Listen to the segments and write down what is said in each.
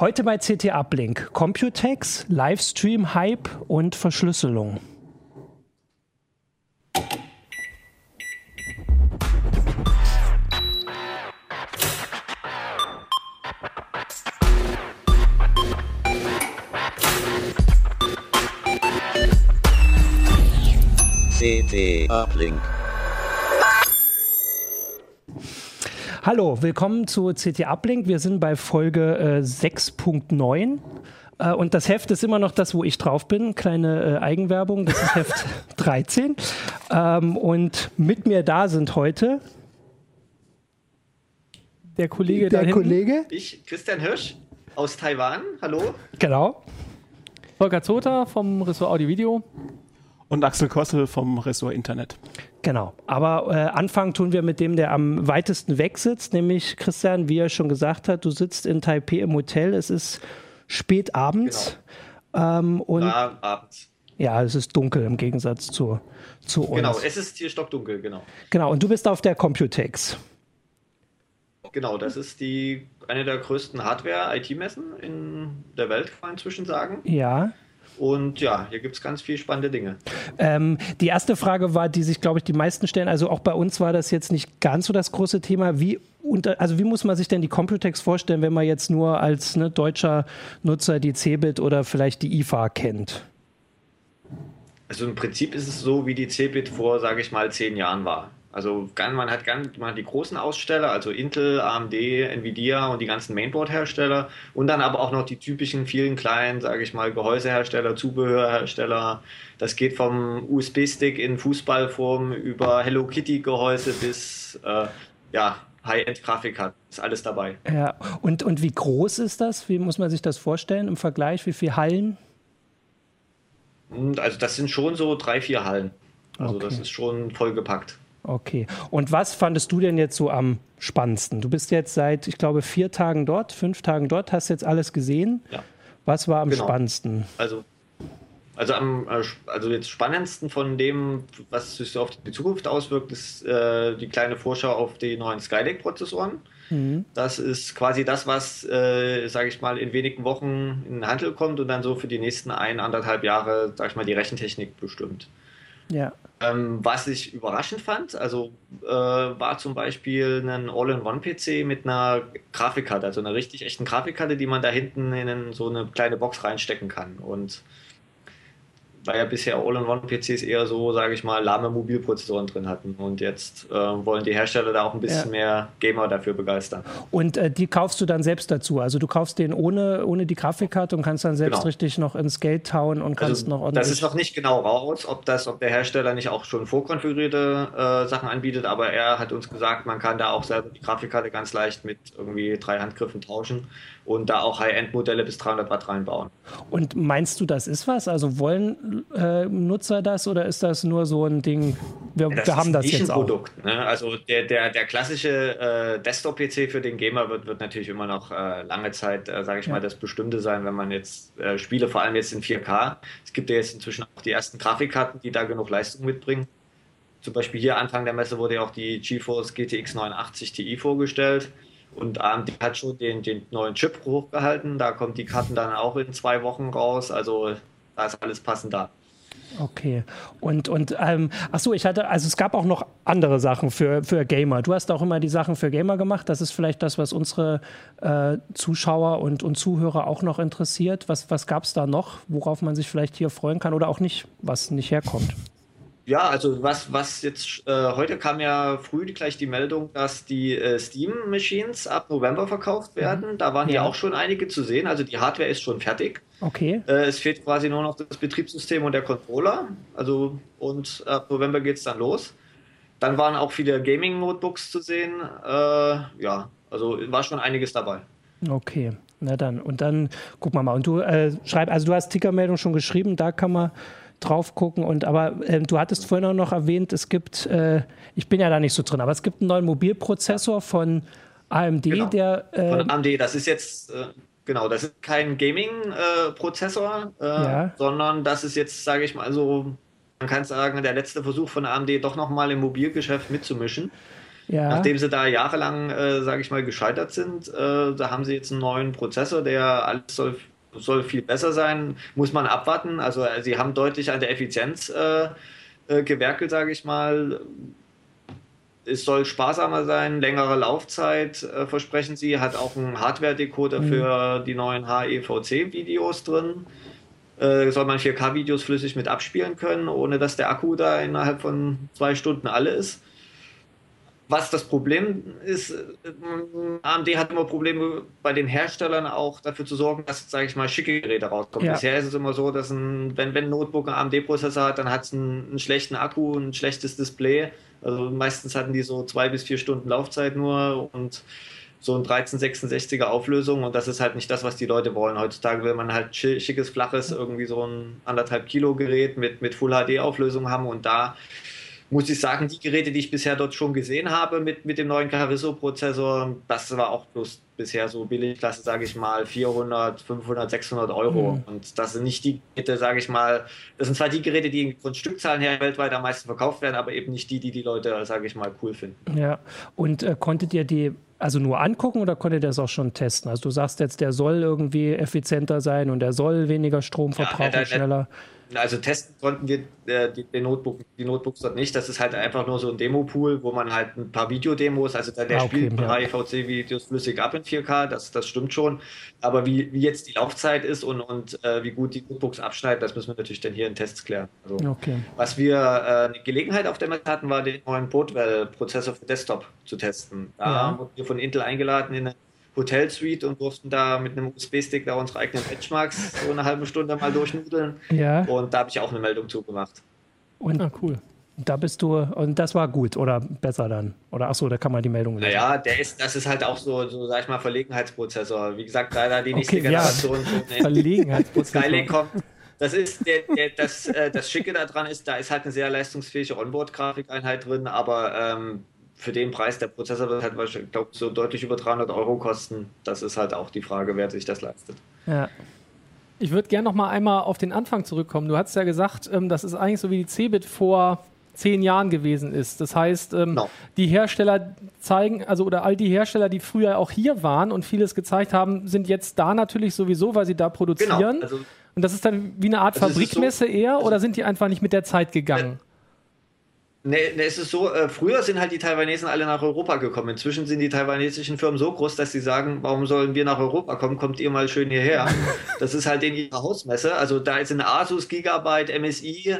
Heute bei CT Uplink Computex, Livestream, Hype und Verschlüsselung. CT Uplink. Hallo, willkommen zu CT Uplink. Wir sind bei Folge äh, 6.9. Äh, und das Heft ist immer noch das, wo ich drauf bin. Kleine äh, Eigenwerbung. Das ist Heft 13. Ähm, und mit mir da sind heute der Kollege Der. Kollege? Ich, Christian Hirsch aus Taiwan. Hallo. Genau. Volker Zota vom Ressort Audio Video. Und Axel Kossel vom Ressort Internet. Genau. Aber äh, anfangen tun wir mit dem, der am weitesten weg sitzt, nämlich Christian, wie er schon gesagt hat, du sitzt in Taipei im Hotel. Es ist spät abends. Ähm, und Da abends. ja, es ist dunkel im Gegensatz zu, zu uns. Genau, es ist hier stockdunkel, genau. Genau, und du bist auf der Computex. Genau, das ist die eine der größten Hardware-IT-Messen in der Welt, kann man inzwischen sagen. Ja. Und ja, hier gibt es ganz viele spannende Dinge. Ähm, die erste Frage war, die sich, glaube ich, die meisten stellen. Also auch bei uns war das jetzt nicht ganz so das große Thema. Wie, unter, also wie muss man sich denn die Computex vorstellen, wenn man jetzt nur als ne, deutscher Nutzer die Cebit oder vielleicht die IFA kennt? Also im Prinzip ist es so, wie die Cebit vor, sage ich mal, zehn Jahren war. Also man hat, man hat die großen Aussteller, also Intel, AMD, Nvidia und die ganzen Mainboard-Hersteller und dann aber auch noch die typischen vielen kleinen, sage ich mal, Gehäusehersteller, Zubehörhersteller. Das geht vom USB-Stick in Fußballform über Hello Kitty-Gehäuse bis äh, ja, High-End-Grafikkarten. Ist alles dabei. Ja. Und, und wie groß ist das? Wie muss man sich das vorstellen im Vergleich? Wie viele Hallen? Und also das sind schon so drei, vier Hallen. Also Okay. das ist schon vollgepackt. Okay. Und was fandest du denn jetzt so am spannendsten? Du bist jetzt seit, ich glaube, vier Tagen dort, fünf Tagen dort, hast jetzt alles gesehen. Ja. Was war am Genau. spannendsten? Also, also, am, äh, also jetzt spannendsten von dem, was sich so auf die Zukunft auswirkt, ist äh, die kleine Vorschau auf die neuen Skylake-Prozessoren. Mhm. Das ist quasi das, was, äh, sage ich mal, in wenigen Wochen in den Handel kommt und dann so für die nächsten ein, anderthalb Jahre, sage ich mal, die Rechentechnik bestimmt. Ja. Ähm, was ich überraschend fand, also äh, war zum Beispiel ein All-in-One-PC mit einer Grafikkarte, also einer richtig echten Grafikkarte, die man da hinten in so eine kleine Box reinstecken kann. Und weil ja bisher All-in-One-PCs eher so, sage ich mal, lahme Mobilprozessoren drin hatten. Und jetzt äh, wollen die Hersteller da auch ein bisschen Ja. mehr Gamer dafür begeistern. Und äh, die kaufst du dann selbst dazu. Also du kaufst den ohne, ohne die Grafikkarte und kannst dann selbst Genau. richtig noch ins Geld hauen und kannst Also, noch ordentlich. das ist noch nicht genau raus, ob, das, ob der Hersteller nicht auch schon vorkonfigurierte äh, Sachen anbietet, aber er hat uns gesagt, man kann da auch selber die Grafikkarte ganz leicht mit irgendwie drei Handgriffen tauschen und da auch High-End-Modelle bis 300 Watt reinbauen. und meinst du, das ist was? Also wollen äh, Nutzer das oder ist das nur so ein Ding, wir, Das wir haben das jetzt auch? Nischenprodukt, Ne? Also der, der, der klassische äh, Desktop-PC für den Gamer wird, wird natürlich immer noch äh, lange Zeit, äh, sage ich Ja. mal, das Bestimmte sein, wenn man jetzt äh, Spiele, vor allem jetzt in 4K. Es gibt ja jetzt inzwischen auch die ersten Grafikkarten, die da genug Leistung mitbringen. Zum Beispiel hier Anfang der Messe wurde ja auch die GeForce GTX 980 Ti vorgestellt. Und AMD hat schon den, den neuen Chip hochgehalten. Da kommen die Karten dann auch in zwei Wochen raus. Also da ist alles passend da. Okay. Und, und ähm, ach so, ich hatte, also es gab auch noch andere Sachen für, für Gamer. Du hast auch immer die Sachen für Gamer gemacht. Das ist vielleicht das, was unsere äh, Zuschauer und, und Zuhörer auch noch interessiert. Was, was gab es da noch, worauf man sich vielleicht hier freuen kann oder auch nicht, was nicht herkommt? Ja, also was, was jetzt, äh, heute kam ja früh gleich die Meldung, dass die äh, Steam Machines ab November verkauft werden. Da waren ja. Ja. auch schon einige zu sehen. Also die Hardware ist schon fertig. Okay. Äh, es fehlt quasi nur noch das Betriebssystem und der Controller. Also und ab November geht's dann los. Dann waren auch viele Gaming-Notebooks zu sehen. Äh, ja, also war schon einiges dabei. Okay. Na dann. Und dann gucken wir mal. Und du äh, schreib, also du hast Tickermeldung schon geschrieben, da kann man drauf gucken. Und aber äh, du hattest vorhin auch noch erwähnt, es gibt, äh, ich bin ja da nicht so drin, aber es gibt einen neuen Mobilprozessor von AMD, Genau. der äh, Von AMD, das ist jetzt, äh, genau, das ist kein Gaming-Prozessor, äh, Ja. sondern das ist jetzt, sage ich mal, so, man kann sagen, der letzte Versuch von AMD doch nochmal im Mobilgeschäft mitzumischen. Ja. Nachdem sie da jahrelang, äh, sage ich mal, gescheitert sind, äh, da haben sie jetzt einen neuen Prozessor, der alles soll, soll viel besser sein, muss man abwarten. Also äh, sie haben deutlich an der Effizienz äh, äh, gewerkelt, sage ich mal. Es soll sparsamer sein, längere Laufzeit, äh, versprechen sie. Hat auch einen Hardware-Decoder für die neuen HEVC-Videos drin. Äh, soll man 4K-Videos flüssig mit abspielen können, ohne dass der Akku da innerhalb von zwei Stunden alle ist. Was das Problem ist, äh, AMD hat immer Probleme bei den Herstellern auch dafür zu sorgen, dass, sage ich mal, schicke Geräte rauskommen. Ja. Bisher ist es immer so, dass ein, wenn, wenn ein Notebook einen AMD-Prozessor hat, dann hat es einen, einen schlechten Akku, ein schlechtes Display. Also meistens hatten die so zwei bis vier Stunden Laufzeit nur und so ein 1366er Auflösung und das ist halt nicht das, was die Leute wollen. Heutzutage will man halt schi- schickes, flaches, irgendwie so ein anderthalb Kilo Gerät mit, mit Full HD Auflösung haben und da muss ich sagen, die Geräte, die ich bisher dort schon gesehen habe mit, mit dem neuen Carrizo-Prozessor, das war auch bloß bisher so Billigklasse, sage ich mal, 400, 500, 600 Euro. Mhm. Und das sind nicht die Geräte, sage ich mal, das sind zwar die Geräte, die von Stückzahlen her weltweit am meisten verkauft werden, aber eben nicht die, die die Leute, sage ich mal, cool finden. Ja, und äh, konntet ihr die also nur angucken oder konntet ihr das auch schon testen? Also du sagst jetzt, der soll irgendwie effizienter sein und der soll weniger Strom verbrauchen, Ja, schneller. Also testen konnten wir äh, die, den Notebook, die Notebooks dort nicht. Das ist halt einfach nur so ein Demo-Pool, wo man halt ein paar Videodemos, also der, der Ah, okay, spielt ja. HEVC-Videos flüssig ab in 4K, das, das stimmt schon. Aber wie, wie jetzt die Laufzeit ist und, und äh, wie gut die Notebooks abschneiden, das müssen wir natürlich dann hier in Tests klären. Also, Okay. Was wir äh, eine Gelegenheit auf der Messe hatten, war den neuen Portwell-Prozessor für Desktop zu testen. Da Ja. wurden wir von Intel eingeladen in eine Hotelsuite und durften da mit einem USB-Stick da unsere eigenen Benchmarks so eine halbe Stunde mal durchnudeln. Ja, Und da habe ich auch eine Meldung zugemacht. und Ah, cool. Da bist du, und das war gut oder besser dann? Oder ach so, da kann man die Meldung lesen. Naja, der ist, das ist halt auch so, so sag ich mal, Verlegenheitsprozessor. Wie gesagt, da da die nächste Okay, ja. Generation von Verlegenheitsprozessor. Skylake kommt. Das ist der, der, das, äh, das Schicke daran ist, da ist halt eine sehr leistungsfähige Onboard-Grafikeinheit drin, aber ähm, für den Preis, der Prozessor wird halt, wahrscheinlich, glaub, so deutlich über 300 Euro kosten. Das ist halt auch die Frage, wer sich das leistet. Ja. Ich würde gerne noch mal einmal auf den Anfang zurückkommen. Du hast ja gesagt, ähm, das ist eigentlich so wie die Cebit vor zehn Jahren gewesen ist. Das heißt, ähm, Genau. die Hersteller zeigen, also oder all die Hersteller, die früher auch hier waren und vieles gezeigt haben, sind jetzt da natürlich sowieso, weil sie da produzieren. Genau. Also, und das ist dann wie eine Art Also Fabrikmesse eher oder sind die einfach nicht mit der Zeit gegangen? Ne, ne, es ist so, äh, früher sind halt die Taiwanesen alle nach Europa gekommen. Inzwischen sind die taiwanesischen Firmen so groß, dass sie sagen, warum sollen wir nach Europa kommen? Kommt ihr mal schön hierher. Das ist halt in ihrer Hausmesse. Also da ist eine Asus, Gigabyte, MSI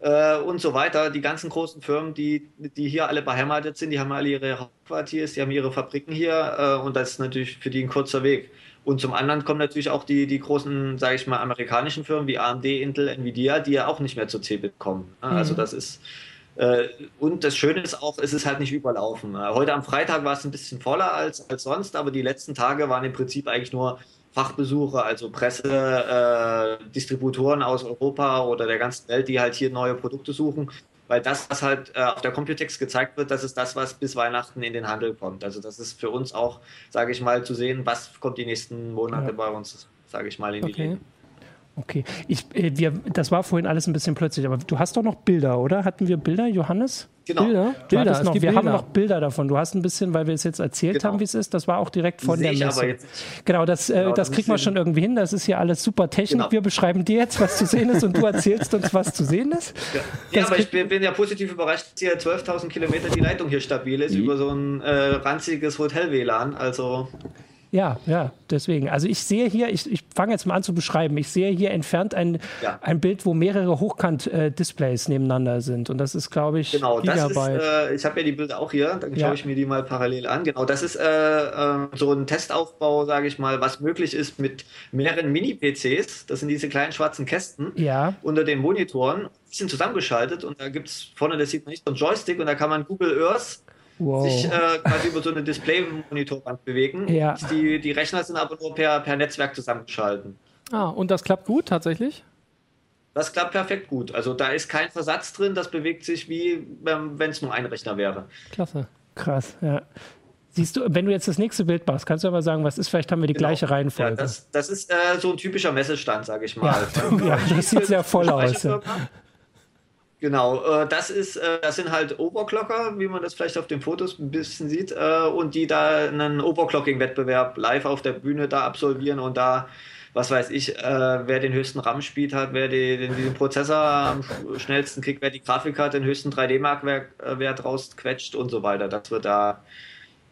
äh, und so weiter. Die ganzen großen Firmen, die, die hier alle beheimatet sind, die haben alle ihre Hauptquartiers, die haben ihre Fabriken hier äh, und das ist natürlich für die ein kurzer Weg. Und zum anderen kommen natürlich auch die, die großen, sage ich mal, amerikanischen Firmen wie AMD, Intel, Nvidia, die ja auch nicht mehr zur CeBIT kommen. Also das ist äh, und das Schöne ist auch, es ist halt nicht überlaufen. Äh, Heute am Freitag war es ein bisschen voller als, als sonst, aber die letzten Tage waren im Prinzip eigentlich nur Fachbesucher, also Presse, äh, Distributoren aus Europa oder der ganzen Welt, die halt hier neue Produkte suchen. Weil das, was halt äh, auf der Computex gezeigt wird, das ist das, was bis Weihnachten in den Handel kommt. Also das ist für uns auch, sage ich mal, zu sehen, was kommt die nächsten Monate Ja. bei uns, sage ich mal, in die Okay. Läden. Okay. Ich, äh, wir, das war vorhin alles ein bisschen plötzlich, aber du hast doch noch Bilder, oder? Hatten wir Bilder, Johannes? Genau. Bilder? Bilder, es noch, wir haben Bilder. noch Bilder davon. Du hast ein bisschen, weil wir es jetzt erzählt Genau. haben, wie es ist. Das war auch direkt von Sehe der Messe. Genau, das, äh, Genau, das das kriegt man schon irgendwie hin. Das ist hier alles super Technik. Genau. Wir beschreiben dir jetzt, was zu sehen ist und du erzählst uns, was zu sehen ist. Ja, ja aber ich bin, bin ja positiv überrascht, dass hier 12.000 Kilometer die Leitung hier stabil ist über so ein äh, ranziges Hotel-WLAN. Also Ja, ja, deswegen. Also ich sehe hier, ich, ich fange jetzt mal an zu beschreiben. Ich sehe hier entfernt ein, Ja. ein Bild, wo mehrere Hochkant-Displays nebeneinander sind. Und das ist, glaube ich, genau, das ist, Gigabyte. äh, ich habe ja die Bilder auch hier, dann Ja. schaue ich mir die mal parallel an. Genau, das ist äh, äh, so ein Testaufbau, sage ich mal, was möglich ist mit mehreren Mini-PCs. Das sind diese kleinen schwarzen Kästen. ja, unter den Monitoren, die sind zusammengeschaltet und da gibt es vorne, das sieht man nicht, so ein Joystick und da kann man Google Earth wow. sich äh, quasi über so eine Display-Monitorband bewegen. Ja. Die, die Rechner sind aber nur per, per Netzwerk zusammengeschalten. Ah, und das klappt gut tatsächlich? Das klappt perfekt gut. Also da ist kein Versatz drin, das bewegt sich wie wenn es nur ein Rechner wäre. Klasse. Krass, ja. Siehst du, wenn du jetzt das nächste Bild machst, kannst du aber sagen, was ist, vielleicht haben wir die gleiche Genau. Ja, Reihenfolge. das, das ist äh, so ein typischer Messestand, sage ich mal. Ja, ja, das sieht sehr voll aus, ja. Genau, äh, das ist, äh, das sind halt Overclocker, wie man das vielleicht auf den Fotos ein bisschen sieht, äh, und die da einen Overclocking-Wettbewerb live auf der Bühne da absolvieren und da, was weiß ich, äh, wer den höchsten RAM-Speed hat, wer die, den, den Prozessor am sch- schnellsten kriegt, wer die Grafikkarte den höchsten 3D-Mark-Wert rausquetscht und so weiter. Das wird da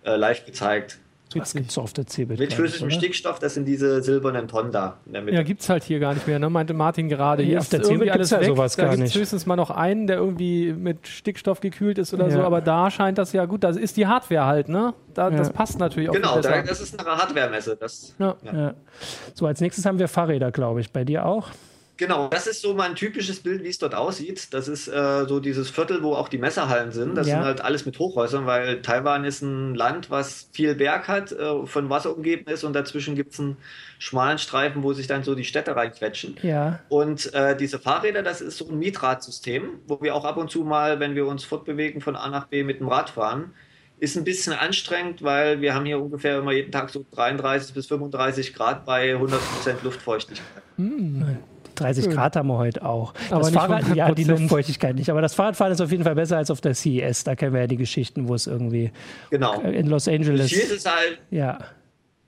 äh, live gezeigt. Was gibt es auf der CeBIT? Mit flüssigem? Stickstoff, das sind diese silbernen Tonnen da in der Mitte. Ja, gibt's halt hier gar nicht mehr, ne? meinte Martin gerade. Hier Ja, auf ist der CeBIT alles gibt's ja weg. sowas da gar gibt's nicht. höchstens mal noch einen, der irgendwie mit Stickstoff gekühlt ist oder so, Ja. aber da scheint das ja gut, da ist die Hardware halt, ne? Da, Ja. Das passt natürlich auch Genau, da, das ist eine Hardware-Messe. Das, Ja. Ja. So, als nächstes haben wir Fahrräder, glaube ich. Bei dir auch? Genau, das ist so mein typisches Bild, wie es dort aussieht. Das ist äh, so dieses Viertel, wo auch die Messerhallen sind. Das Ja. sind halt alles mit Hochhäusern, weil Taiwan ist ein Land, was viel Berg hat, äh, von Wasser umgeben ist und dazwischen gibt es einen schmalen Streifen, wo sich dann so die Städte reinquetschen. Ja. Und äh, diese Fahrräder, das ist so ein Mietradsystem, wo wir auch ab und zu mal, wenn wir uns fortbewegen von A nach B mit dem Rad fahren, ist ein bisschen anstrengend, weil wir haben hier ungefähr immer jeden Tag so 33 bis 35 Grad bei 100% Luftfeuchtigkeit. 30 Grad haben wir heute auch. Aber das nicht Fahrrad, 100%. ja, die Luftfeuchtigkeit nicht. Aber das Fahrradfahren ist auf jeden Fall besser als auf der CES. Da kennen wir ja die Geschichten, wo es irgendwie Genau. in Los Angeles. Hier ist es halt Ja,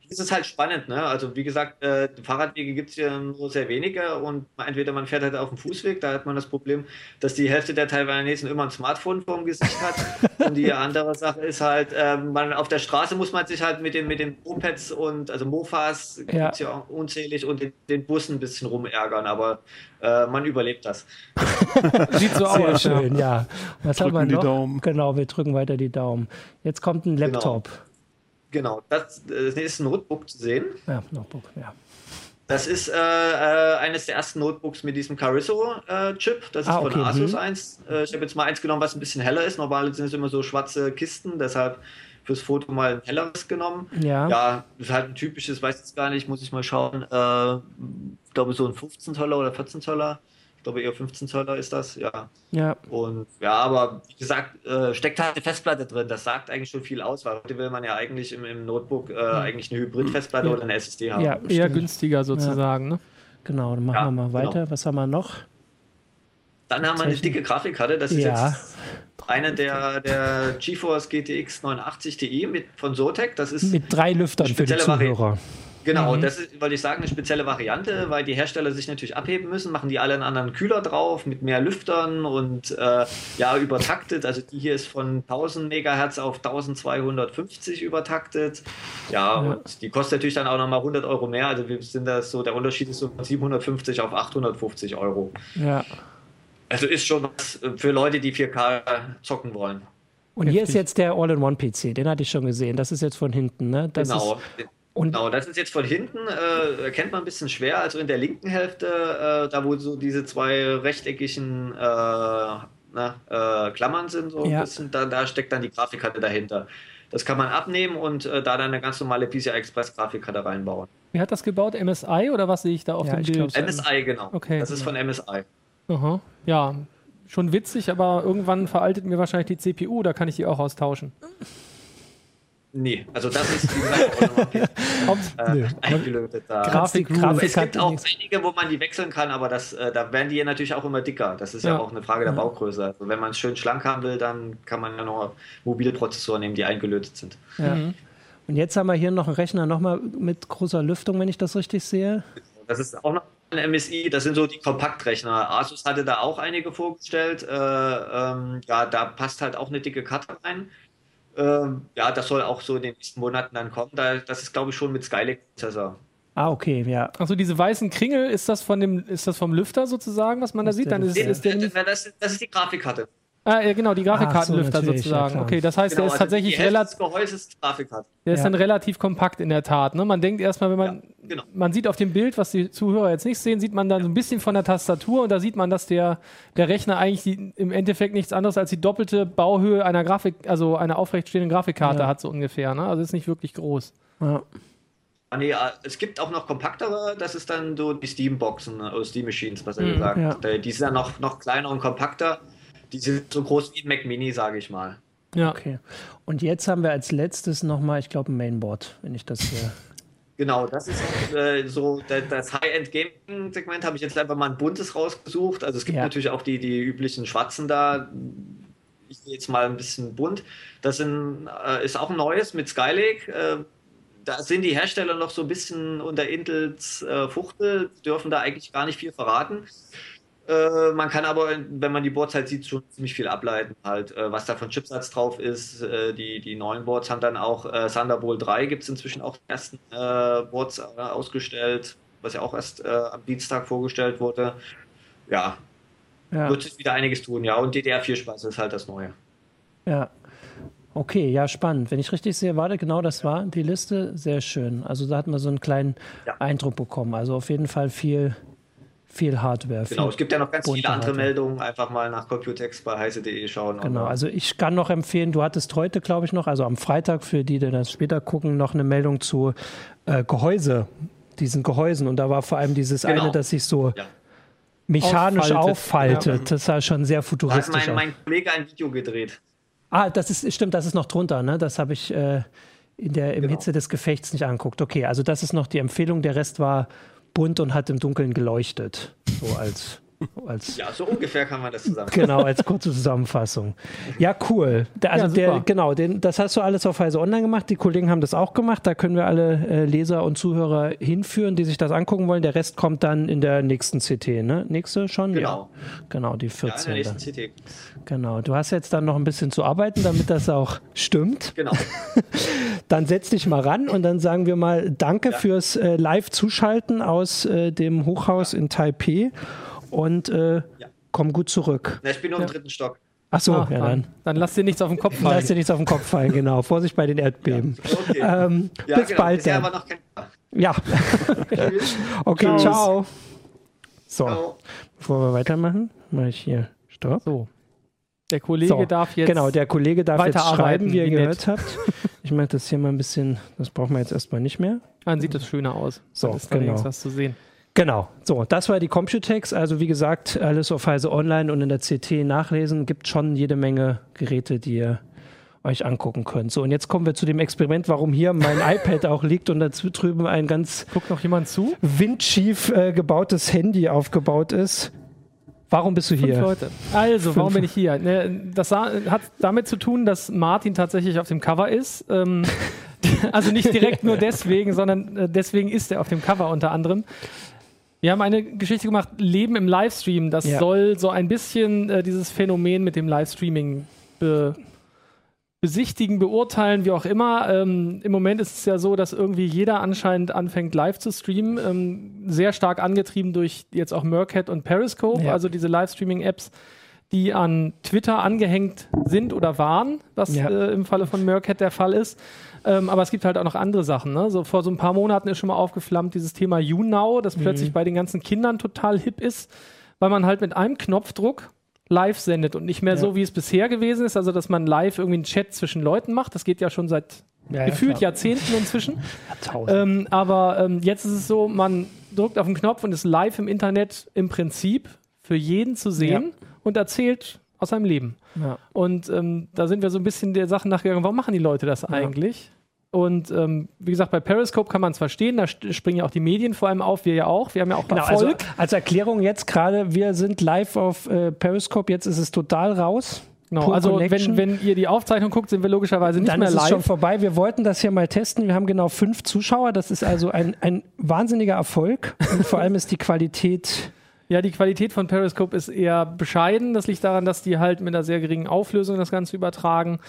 Es ist halt spannend, ne? Also wie gesagt, äh, Fahrradwege gibt es hier nur sehr wenige und entweder man fährt halt auf dem Fußweg, da hat man das Problem, dass die Hälfte der Taiwanesen immer ein Smartphone vorm Gesicht hat. und die andere Sache ist halt, äh, man auf der Straße muss man sich halt mit den mit den Mopeds und also Mofas Ja. gibt's ja auch unzählig und den, den Bussen ein bisschen rumärgern, aber äh, man überlebt das. Sieht so sehr aus. Schön, ja. Was haben Drücken wir die noch? Daumen. Genau, wir drücken weiter die Daumen. Jetzt kommt ein Laptop. Genau, das, das ist ein Notebook zu sehen. Ja, Notebook, ja. Das ist äh, äh, eines der ersten Notebooks mit diesem Caruso-Chip. das ist Ah, von okay, Asus mhm. eins. Äh, ich habe jetzt mal eins genommen, was ein bisschen heller ist. Normal sind es immer so schwarze Kisten, deshalb fürs Foto mal ein helleres genommen. Ja. Ja, das ist halt ein typisches, weiß jetzt gar nicht, muss ich mal schauen. Äh, ich glaube, so ein 15 Zoller oder 14 Zoller. Ich glaube, eher 15 Zoller ist das, ja. Ja, Und ja, aber wie gesagt, äh, steckt halt eine Festplatte drin. Das sagt eigentlich schon viel aus, weil heute will man ja eigentlich im, im Notebook äh, eigentlich eine Hybrid-Festplatte Ja. oder eine SSD haben. ja Eher stimmt. günstiger sozusagen, ne? Genau, dann machen Ja, wir mal genau. weiter. Was haben wir noch? Dann haben wir eine dicke Grafikkarte. Das ist Ja. jetzt eine der, der GeForce GTX 980 Ti mit, von Zotac. Das ist Mit drei Lüftern für die Spezielle Vari- Genau, das ist, wollte ich sagen, eine spezielle Variante, weil die Hersteller sich natürlich abheben müssen, machen die alle einen anderen Kühler drauf mit mehr Lüftern und äh, ja übertaktet. Also die hier ist von 1000 Megahertz auf 1250 übertaktet. Ja, und die kostet natürlich dann auch nochmal 100 Euro mehr. Also wir sind das so, der Unterschied ist so von 750 auf 850 Euro. Ja. Also ist schon was für Leute, die 4K zocken wollen. Und hier Heftig. ist jetzt der All-in-One-PC, den hatte ich schon gesehen. Das ist jetzt von hinten, ne? Das genau. Ist, und genau, das ist jetzt von hinten, äh, erkennt man ein bisschen schwer. Also in der linken Hälfte, äh, da wo so diese zwei rechteckigen äh, na, äh, Klammern sind, so Ja. ein bisschen, da, da steckt dann die Grafikkarte dahinter. Das kann man abnehmen und äh, da dann eine ganz normale PCI Express Grafikkarte reinbauen. Wer hat das gebaut? MSI oder was sehe ich da auf Ja, dem ich Bild? glaub, MSI, genau. Okay. Das ist von MSI. Aha. Ja, schon witzig, aber irgendwann veraltet mir wahrscheinlich die CPU, da kann ich die auch austauschen. Nee, also das ist wie gesagt, auch nochmal äh, eingelötet da. Grafik- Grafik es gibt auch einige, wo man die wechseln kann, aber das, äh, da werden die ja natürlich auch immer dicker. Das ist ja, Ja. auch eine Frage der Baugröße. Also wenn man es schön schlank haben will, dann kann man ja noch Mobilprozessoren nehmen, die eingelötet sind. Ja. Und jetzt haben wir hier noch einen Rechner nochmal mit großer Lüftung, wenn ich das richtig sehe. Das ist auch noch ein MSI, das sind so die Kompaktrechner. Asus hatte da auch einige vorgestellt. Äh, ähm, ja, da passt halt auch eine dicke Karte rein. Ähm, ja, das soll auch so in den nächsten Monaten dann kommen. Da, das ist, glaube ich, schon mit Skylake-Prozessor. Ah, okay, ja. Also diese weißen Kringel, ist das von dem, ist das vom Lüfter sozusagen, was man da sieht? Dann ist, ist der, das, das ist die Grafikkarte. Ah, ja, genau, die Grafikkartenlüfter so, ja, sozusagen. klar. okay, das heißt, der ist also tatsächlich relativ, der ist Ja. dann relativ kompakt in der Tat. Ne? Man denkt erstmal, wenn man, Ja, genau. man sieht auf dem Bild, was die Zuhörer jetzt nicht sehen, sieht man dann so ein bisschen von der Tastatur und da sieht man, dass der, der Rechner eigentlich die, im Endeffekt nichts anderes als die doppelte Bauhöhe einer Grafik, also einer aufrechtstehenden Grafikkarte Ja. hat so ungefähr. Ne? Also ist nicht wirklich groß. ja. Ah, nee, ah, es gibt auch noch kompaktere, das ist dann so die Steam-Boxen oder Steam-Machines, besser Mhm, gesagt. ja. Äh, Die sind dann noch, noch kleiner und kompakter. Die sind so groß wie ein Mac Mini, sage ich mal. Ja. Okay. Und jetzt haben wir als letztes nochmal, ich glaube, ein Mainboard, wenn ich das hier. Genau, das ist äh, so da- das High-End-Gaming-Segment habe ich jetzt einfach mal ein buntes rausgesucht. Also es gibt Ja. natürlich auch die, die üblichen schwarzen da. Ich gehe jetzt mal ein bisschen bunt. Das sind, äh, ist auch ein neues mit Skylake. Äh, da sind die Hersteller noch so ein bisschen unter Intels äh, Fuchtel, dürfen da eigentlich gar nicht viel verraten. Äh, man kann aber, wenn man die Boards halt sieht, schon ziemlich viel ableiten, halt, äh, was da von Chipsatz drauf ist. Äh, die, die neuen Boards haben dann auch äh, Thunderbolt 3 gibt es inzwischen auch die ersten äh, Boards ausgestellt, was ja auch erst am Dienstag vorgestellt wurde. Ja, Ja. wird sich wieder einiges tun, ja. Und DDR4-Spaß ist halt das Neue. Ja. Okay, ja, spannend. Wenn ich richtig sehe, warte, genau das war die Liste. Sehr schön. Also da hat man so einen kleinen Ja. Eindruck bekommen. Also auf jeden Fall viel, viel Hardware. Genau, viel es gibt ja noch ganz viele andere Hardware. Meldungen. Einfach mal nach Computex bei heise.de schauen. Genau, Und, also ich kann noch empfehlen, du hattest heute, glaube ich, noch, also am Freitag, für die, die das später gucken, noch eine Meldung zu äh, Gehäuse, diesen Gehäusen. Und da war vor allem dieses Genau. eine, das sich so Ja. mechanisch Auffaltet. auffaltet. Ja. Das sah schon sehr da hat futuristisch mein, mein Kollege ein Video gedreht. Ah, das ist, stimmt, das ist noch drunter, ne? Das habe ich äh, in der im Genau. Hitze des Gefechts nicht anguckt. Okay, also das ist noch die Empfehlung. Der Rest war bunt und hat im Dunkeln geleuchtet. So als, als Ja, so ungefähr kann man das zusammen. Genau, als kurze Zusammenfassung. Ja, cool. Der, also Ja, der, genau, den, das hast du alles auf Heise Online gemacht. Die Kollegen haben das auch gemacht. Da können wir alle äh, Leser und Zuhörer hinführen, die sich das angucken wollen. Der Rest kommt dann in der nächsten CT, ne? Nächste schon? Genau. Ja. Genau, die Ja, in 14. der nächsten CT. Genau. Du hast jetzt dann noch ein bisschen zu arbeiten, damit das auch stimmt. Genau. Dann setz dich mal ran und dann sagen wir mal Danke Ja. fürs äh, Live-Zuschalten aus äh, dem Hochhaus in Taipei und äh, Ja. komm gut zurück. Na, ich bin nur im dritten Stock. Ach so, Ah, ja dann, dann. lass dir nichts auf den Kopf fallen. Lass dir nichts auf den Kopf fallen, genau. Vorsicht bei den Erdbeben. Okay. Ähm, ja, bis genau. bald dann. aber noch kein. Ja, Tschüss. okay, Ciao. ciao. So, Ciao. bevor wir weitermachen, mache ich hier Stopp. So. Der Kollege So, darf jetzt. Genau, der Kollege darf jetzt weiterarbeiten, schreiben, wie ihr wie gehört habt. Ich mache das hier mal ein bisschen, das brauchen wir jetzt erstmal nicht mehr. Dann sieht das schöner aus. So, Dann ist genau. wenigstens was zu sehen. Genau, so, das war die Computex. Also wie gesagt, alles auf Heise Online und in der CT nachlesen. Gibt schon jede Menge Geräte, die ihr euch angucken könnt. So, und jetzt kommen wir zu dem Experiment, warum hier mein iPad auch liegt und da drüben ein ganz Guckt noch jemand zu? windschief äh, gebautes Handy aufgebaut ist. Warum bist du Fünf hier? Leute. Also, warum Fünf. bin ich hier? Ne, Das hat damit zu tun, dass Martin tatsächlich auf dem Cover ist. Ähm, also nicht direkt nur deswegen, sondern äh, deswegen ist er auf dem Cover unter anderem. Wir haben eine Geschichte gemacht, Leben im Livestream. Das Ja. soll so ein bisschen äh, dieses Phänomen mit dem Livestreaming be besichtigen, beurteilen, wie auch immer. Ähm, Im Moment ist es ja so, dass irgendwie jeder anscheinend anfängt live zu streamen. Ähm, sehr stark angetrieben durch jetzt auch Mercat und Periscope, Ja. also diese Livestreaming-Apps, die an Twitter angehängt sind oder waren, was Ja. äh, im Falle von Mercat der Fall ist. Ähm, aber es gibt halt auch noch andere Sachen. Ne? So vor so ein paar Monaten ist schon mal aufgeflammt dieses Thema YouNow, das plötzlich bei den ganzen Kindern total hip ist, weil man halt mit einem Knopfdruck live sendet und nicht mehr Ja. so, wie es bisher gewesen ist, also dass man live irgendwie einen Chat zwischen Leuten macht. Das geht ja schon seit Ja, ja, gefühlt klar. Jahrzehnten inzwischen. Tausend. Ähm, aber ähm, jetzt ist es so, man drückt auf den Knopf und ist live im Internet im Prinzip für jeden zu sehen und erzählt aus seinem Leben. Ja. Und ähm, da sind wir so ein bisschen der Sache nachgegangen, warum machen die Leute das eigentlich? Und ähm, wie gesagt, bei Periscope kann man es verstehen, da springen ja auch die Medien vor allem auf, wir ja auch. Wir haben ja auch Genau, also Erfolg. als Erklärung jetzt gerade, wir sind live auf äh, Periscope, jetzt ist es total raus. genau. Also wenn, wenn ihr die Aufzeichnung guckt, sind wir logischerweise nicht Dann mehr ist es schon live. vorbei. Wir wollten das hier mal testen. Wir haben genau fünf Zuschauer. Das ist also ein, ein wahnsinniger Erfolg. Und vor allem ist die Qualität. Ja, die Qualität von Periscope ist eher bescheiden. Das liegt daran, dass die halt mit einer sehr geringen Auflösung das Ganze übertragen.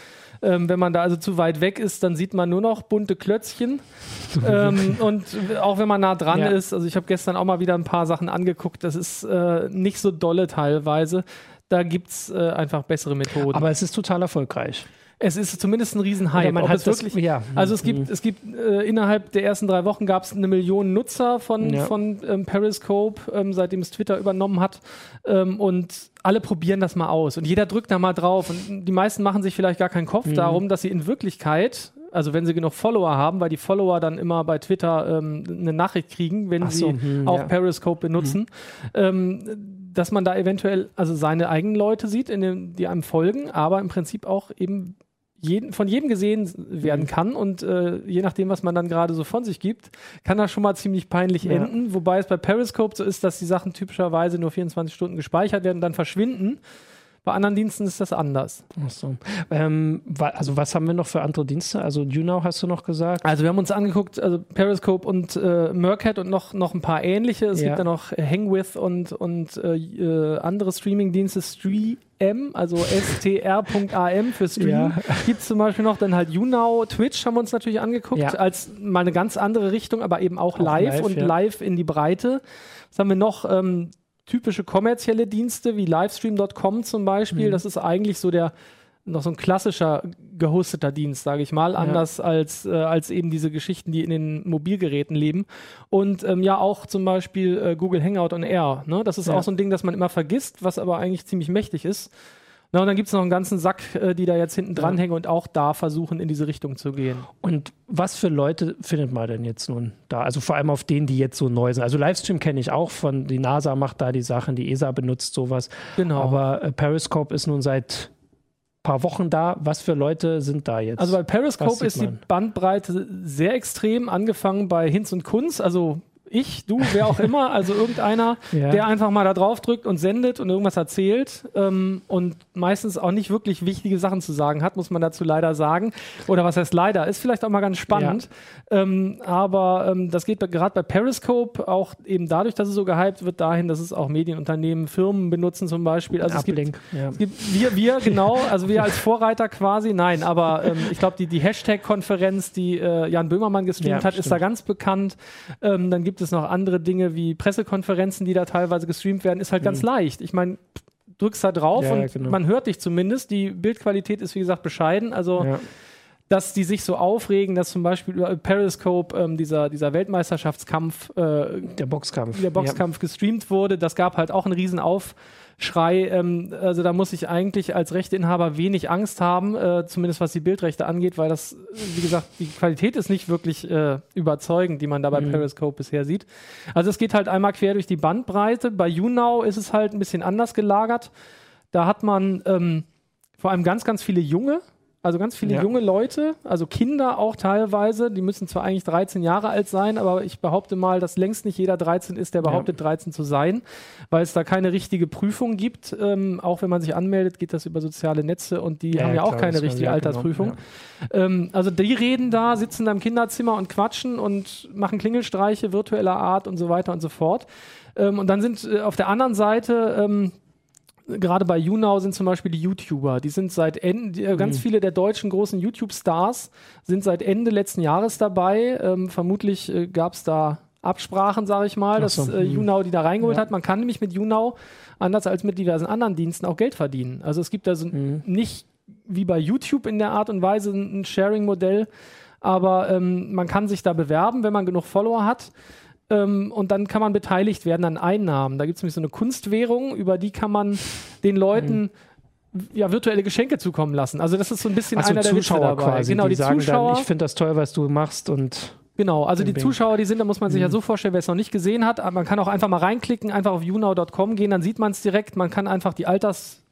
Ähm, wenn man da also zu weit weg ist, dann sieht man nur noch bunte Klötzchen. ähm, und auch wenn man nah dran Ja. ist, also ich habe gestern auch mal wieder ein paar Sachen angeguckt, das ist äh, nicht so dolle teilweise. Da gibt es äh, einfach bessere Methoden. Aber es ist total erfolgreich. Es ist zumindest ein Riesenhype. Man hat wirklich, ja. Also es gibt, es gibt äh, innerhalb der ersten drei Wochen gab es eine Million Nutzer von, Ja. von ähm, Periscope, ähm, seitdem es Twitter übernommen hat. Ähm, und alle probieren das mal aus. Und jeder drückt da mal drauf. Und die meisten machen sich vielleicht gar keinen Mhm. Kopf darum, dass sie in Wirklichkeit, also wenn sie genug Follower haben, weil die Follower dann immer bei Twitter ähm, eine Nachricht kriegen, wenn so, sie hm, auch ja. Mhm. Periscope benutzen, ähm, dass man da eventuell also seine eigenen Leute sieht, in dem, die einem folgen, aber im Prinzip auch eben jeden, von jedem gesehen werden Mhm. kann und äh, je nachdem, was man dann gerade so von sich gibt, kann das schon mal ziemlich peinlich Ja. enden. Wobei es bei Periscope so ist, dass die Sachen typischerweise nur 24 Stunden gespeichert werden und dann verschwinden. Bei anderen Diensten ist das anders. Ach so. Ähm, also was haben wir noch für andere Dienste? Also YouNow hast du noch gesagt. Also wir haben uns angeguckt, also Periscope und äh, Mercat und noch, noch ein paar ähnliche. Es Ja. gibt da noch Hangwith und, und äh, äh, andere Streaming-Dienste, Stream, also str.am für Stream. Ja. Gibt es zum Beispiel noch dann halt YouNow, Twitch haben wir uns natürlich angeguckt, Ja. als mal eine ganz andere Richtung, aber eben auch, Auch live, live, und ja. live in die Breite. Was haben wir noch? Ähm, typische kommerzielle Dienste wie Livestream.com zum Beispiel. Mhm. Das ist eigentlich so der noch so ein klassischer gehosteter Dienst, sage ich mal, anders als, äh, als eben diese Geschichten, die in den Mobilgeräten leben. Und ähm, ja, auch zum Beispiel äh, Google Hangout on Air. Ne? Das ist Ja. auch so ein Ding, das man immer vergisst, was aber eigentlich ziemlich mächtig ist. Na, und dann gibt es noch einen ganzen Sack, äh, die da jetzt hinten dranhängen und auch da versuchen, in diese Richtung zu gehen. Und was für Leute findet man denn jetzt nun da? Also vor allem auf denen, die jetzt so neu sind. Also Livestream kenne ich auch von, die NASA macht da die Sachen, die ESA benutzt sowas. Genau. Aber äh, Periscope ist nun seit paar Wochen da. Was für Leute sind da jetzt? Also bei Periscope ist die? Bandbreite sehr extrem, angefangen bei Hinz und Kunz, also ich, du, wer auch immer, also irgendeiner, Ja. der einfach mal da drauf drückt und sendet und irgendwas erzählt ähm, und meistens auch nicht wirklich wichtige Sachen zu sagen hat, muss man dazu leider sagen. Oder was heißt leider? Ist vielleicht auch mal ganz spannend. Ähm, aber ähm, das geht gerade bei Periscope auch eben dadurch, dass es so gehypt wird, dahin, dass es auch Medienunternehmen, Firmen benutzen zum Beispiel. Also es gibt. Ja. es gibt wir, wir, genau, also wir als Vorreiter quasi, nein, aber ähm, ich glaube, die, die Hashtag-Konferenz, die äh, Jan Böhmermann gestreamt Ja, hat, ist stimmt. da ganz bekannt. Ähm, dann gibt es noch andere Dinge wie Pressekonferenzen, die da teilweise gestreamt werden, ist halt ganz leicht. Ich meine, drückst da drauf Mhm. Ja, und genau. man hört dich zumindest. Die Bildqualität ist, wie gesagt, bescheiden. Also, Ja. Dass die sich so aufregen, dass zum Beispiel über Periscope ähm, dieser, dieser Weltmeisterschaftskampf äh, Der Boxkampf. der Boxkampf gestreamt wurde. Das gab halt auch einen riesen Aufschrei. Ähm, also da muss ich eigentlich als Rechteinhaber wenig Angst haben, äh, zumindest was die Bildrechte angeht, weil das, wie gesagt, die Qualität ist nicht wirklich äh, überzeugend, die man da bei Mhm. Periscope bisher sieht. Also es geht halt einmal quer durch die Bandbreite. Bei YouNow ist es halt ein bisschen anders gelagert. Da hat man ähm, vor allem ganz, ganz viele junge, also ganz viele Ja. junge Leute, also Kinder auch teilweise, die müssen zwar eigentlich 13 Jahre alt sein, aber ich behaupte mal, dass längst nicht jeder 13 ist, der behauptet 13 zu sein, weil es da keine richtige Prüfung gibt. Ähm, auch wenn man sich anmeldet, geht das über soziale Netze und die Ja, haben ja auch klar, keine das war- richtige ja, genau, Altersprüfung. ja. Ähm, also die reden da, sitzen da im Kinderzimmer und quatschen und machen Klingelstreiche virtueller Art und so weiter und so fort. Ähm, und dann sind äh, auf der anderen Seite ähm, gerade bei YouNow sind zum Beispiel die YouTuber. Die sind seit Ende, äh, Mhm. ganz viele der deutschen großen YouTube-Stars sind seit Ende letzten Jahres dabei. Ähm, vermutlich äh, gab es da Absprachen, sage ich mal, Ach dass so, äh, mhm. YouNow die da reingeholt Ja. hat. Man kann nämlich mit YouNow, anders als mit diversen anderen Diensten, auch Geld verdienen. Also es gibt da so Mhm. nicht wie bei YouTube in der Art und Weise ein ein Sharing-Modell, aber ähm, man kann sich da bewerben, wenn man genug Follower hat. Ähm, und dann kann man beteiligt werden an Einnahmen. Da gibt es nämlich so eine Kunstwährung, über die kann man den Leuten ja, virtuelle Geschenke zukommen lassen. Also das ist so ein bisschen Also einer der Witze Zuschauer dabei. quasi, genau, die, die, Zuschauer. dann, ich finde das toll, was du machst und Genau, also die. Zuschauer, die sind, da muss man sich ja so vorstellen, wer es noch nicht gesehen hat, aber man kann auch einfach mal reinklicken, einfach auf younow.com gehen, dann sieht man es direkt, man kann einfach die Alters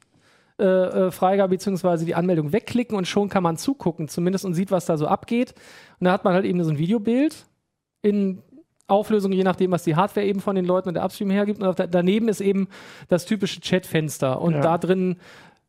äh, äh, bzw. die Anmeldung wegklicken und schon kann man zugucken zumindest und sieht, was da so abgeht. Und da hat man halt eben so ein Videobild in Auflösung, je nachdem, was die Hardware eben von den Leuten und der Upstream hergibt. Und daneben ist eben das typische Chatfenster. Und Ja. da drin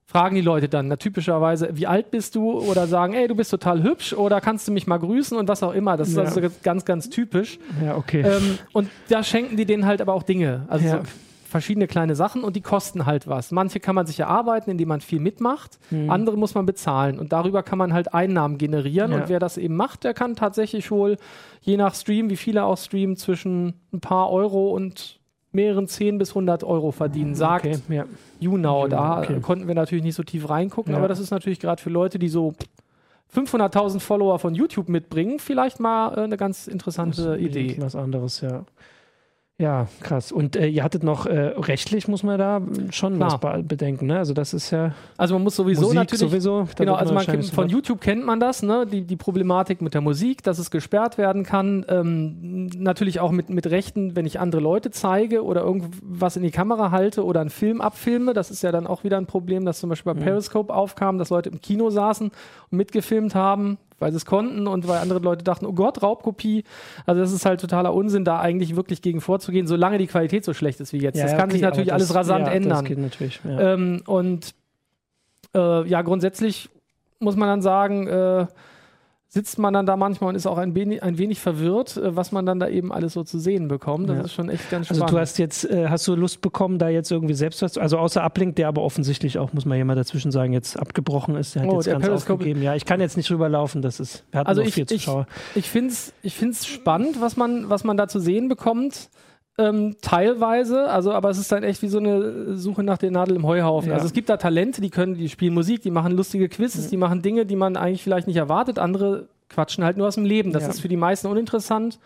fragen die Leute dann na, typischerweise, wie alt bist du? Oder sagen, ey, du bist total hübsch oder kannst du mich mal grüßen und was auch immer. Das Ja. ist also ganz, ganz typisch. ja, okay. Ähm, und da schenken die denen halt aber auch Dinge. Also Ja. so verschiedene kleine Sachen und die kosten halt was. Manche kann man sich erarbeiten, indem man viel mitmacht. Hm. Andere muss man bezahlen. Und darüber kann man halt Einnahmen generieren. Ja. Und wer das eben macht, der kann tatsächlich wohl, je nach Stream, wie viele auch streamen, zwischen ein paar Euro und mehreren 10 bis 100 Euro verdienen, sagt okay, ja. YouNow. Da okay. konnten wir natürlich nicht so tief reingucken, Ja. aber das ist natürlich gerade für Leute, die so 500.000 Follower von YouTube mitbringen, vielleicht mal äh, eine ganz interessante Das ist Idee. Was anderes, ja. Ja, krass. Und äh, ihr hattet noch äh, rechtlich, muss man da schon Klar. was be bedenken. Ne? Also das ist ja Also man muss sowieso Musik natürlich sowieso. Genau, also man kennt, von YouTube kennt man das, ne? die, die Problematik mit der Musik, dass es gesperrt werden kann. Ähm, natürlich auch mit, mit Rechten, wenn ich andere Leute zeige oder irgendwas in die Kamera halte oder einen Film abfilme. Das ist ja dann auch wieder ein Problem, das zum Beispiel bei Periscope aufkam, dass Leute im Kino saßen und mitgefilmt haben, weil sie es konnten und weil andere Leute dachten, oh Gott, Raubkopie. Also das ist halt totaler Unsinn, da eigentlich wirklich gegen vorzugehen, solange die Qualität so schlecht ist wie jetzt. Ja, das kann sich okay, natürlich aber alles das- rasant ja, ändern. Das geht natürlich. Ja. Ähm, und äh, ja, grundsätzlich muss man dann sagen, äh, sitzt man dann da manchmal und ist auch ein wenig, ein wenig verwirrt, äh, was man dann da eben alles so zu sehen bekommt. Das Ja. ist schon echt ganz Also spannend. du hast jetzt, äh, hast du Lust bekommen, da jetzt irgendwie selbst was, zu- also außer Uplink, der aber offensichtlich auch, muss man hier mal dazwischen sagen, jetzt abgebrochen ist, der hat Oh, jetzt ganz Periscope- aufgegeben. Ja, ich kann jetzt nicht rüberlaufen, das ist, wir hatten Also ich- vier ich- Zuschauer. ich finde es ich find's spannend, was man, was man da zu sehen bekommt. Ähm, teilweise, also aber es ist dann echt wie so eine Suche nach der Nadel im Heuhaufen. Ja. Also es gibt da Talente, die können, die spielen Musik, die machen lustige Quizzes, die machen Dinge, die man eigentlich vielleicht nicht erwartet. Andere quatschen halt nur aus dem Leben. Das Ja. ist für die meisten uninteressant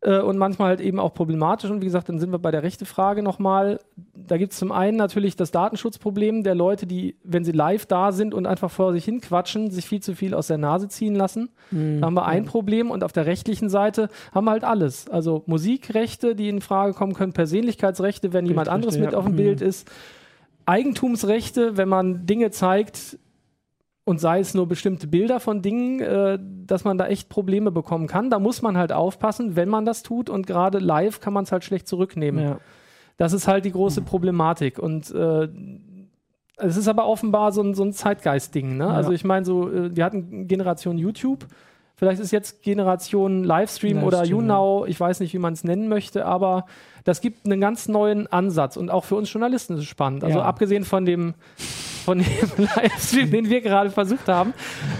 äh, und manchmal halt eben auch problematisch. Und wie gesagt, dann sind wir bei der rechte Frage nochmal. Da gibt es zum einen natürlich das Datenschutzproblem der Leute, die, wenn sie live da sind und einfach vor sich hin quatschen, sich viel zu viel aus der Nase ziehen lassen. Mhm. Da haben wir ein Problem und auf der rechtlichen Seite haben wir halt alles. Also Musikrechte, die in Frage kommen können, Persönlichkeitsrechte, wenn jemand anderes mit auf dem Mhm. Bild ist, Eigentumsrechte, wenn man Dinge zeigt und sei es nur bestimmte Bilder von Dingen, äh, dass man da echt Probleme bekommen kann. Da muss man halt aufpassen, wenn man das tut und gerade live kann man es halt schlecht zurücknehmen. Ja. Das ist halt die große Problematik. Und äh, es ist aber offenbar so ein, so ein Zeitgeist-Ding. Ne? Ja. Also ich meine, so, äh, wir hatten Generation YouTube. Vielleicht ist jetzt Generation Livestream, oder YouNow, ich weiß nicht, wie man es nennen möchte, aber das gibt einen ganz neuen Ansatz und auch für uns Journalisten ist es spannend. Also abgesehen von dem, von dem Livestream, den wir gerade versucht haben,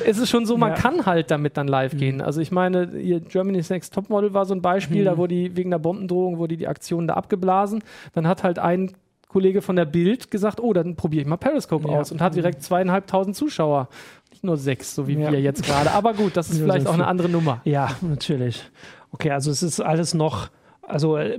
ist es schon so, man Ja. Mhm. kann halt damit dann live gehen. Also ich meine, hier Germany's Next Topmodel war so ein Beispiel, da wurde die wegen der Bombendrohung wurde die Aktion da abgeblasen. Dann hat halt ein Kollege von der Bild gesagt, oh, dann probiere ich mal Periscope Ja. aus und hat direkt zweieinhalbtausend Zuschauer. Nicht nur sechs, so wie Ja. wir jetzt gerade. Aber gut, das ist vielleicht auch eine andere Nummer. ja, natürlich. Okay, also es ist alles noch, also äh,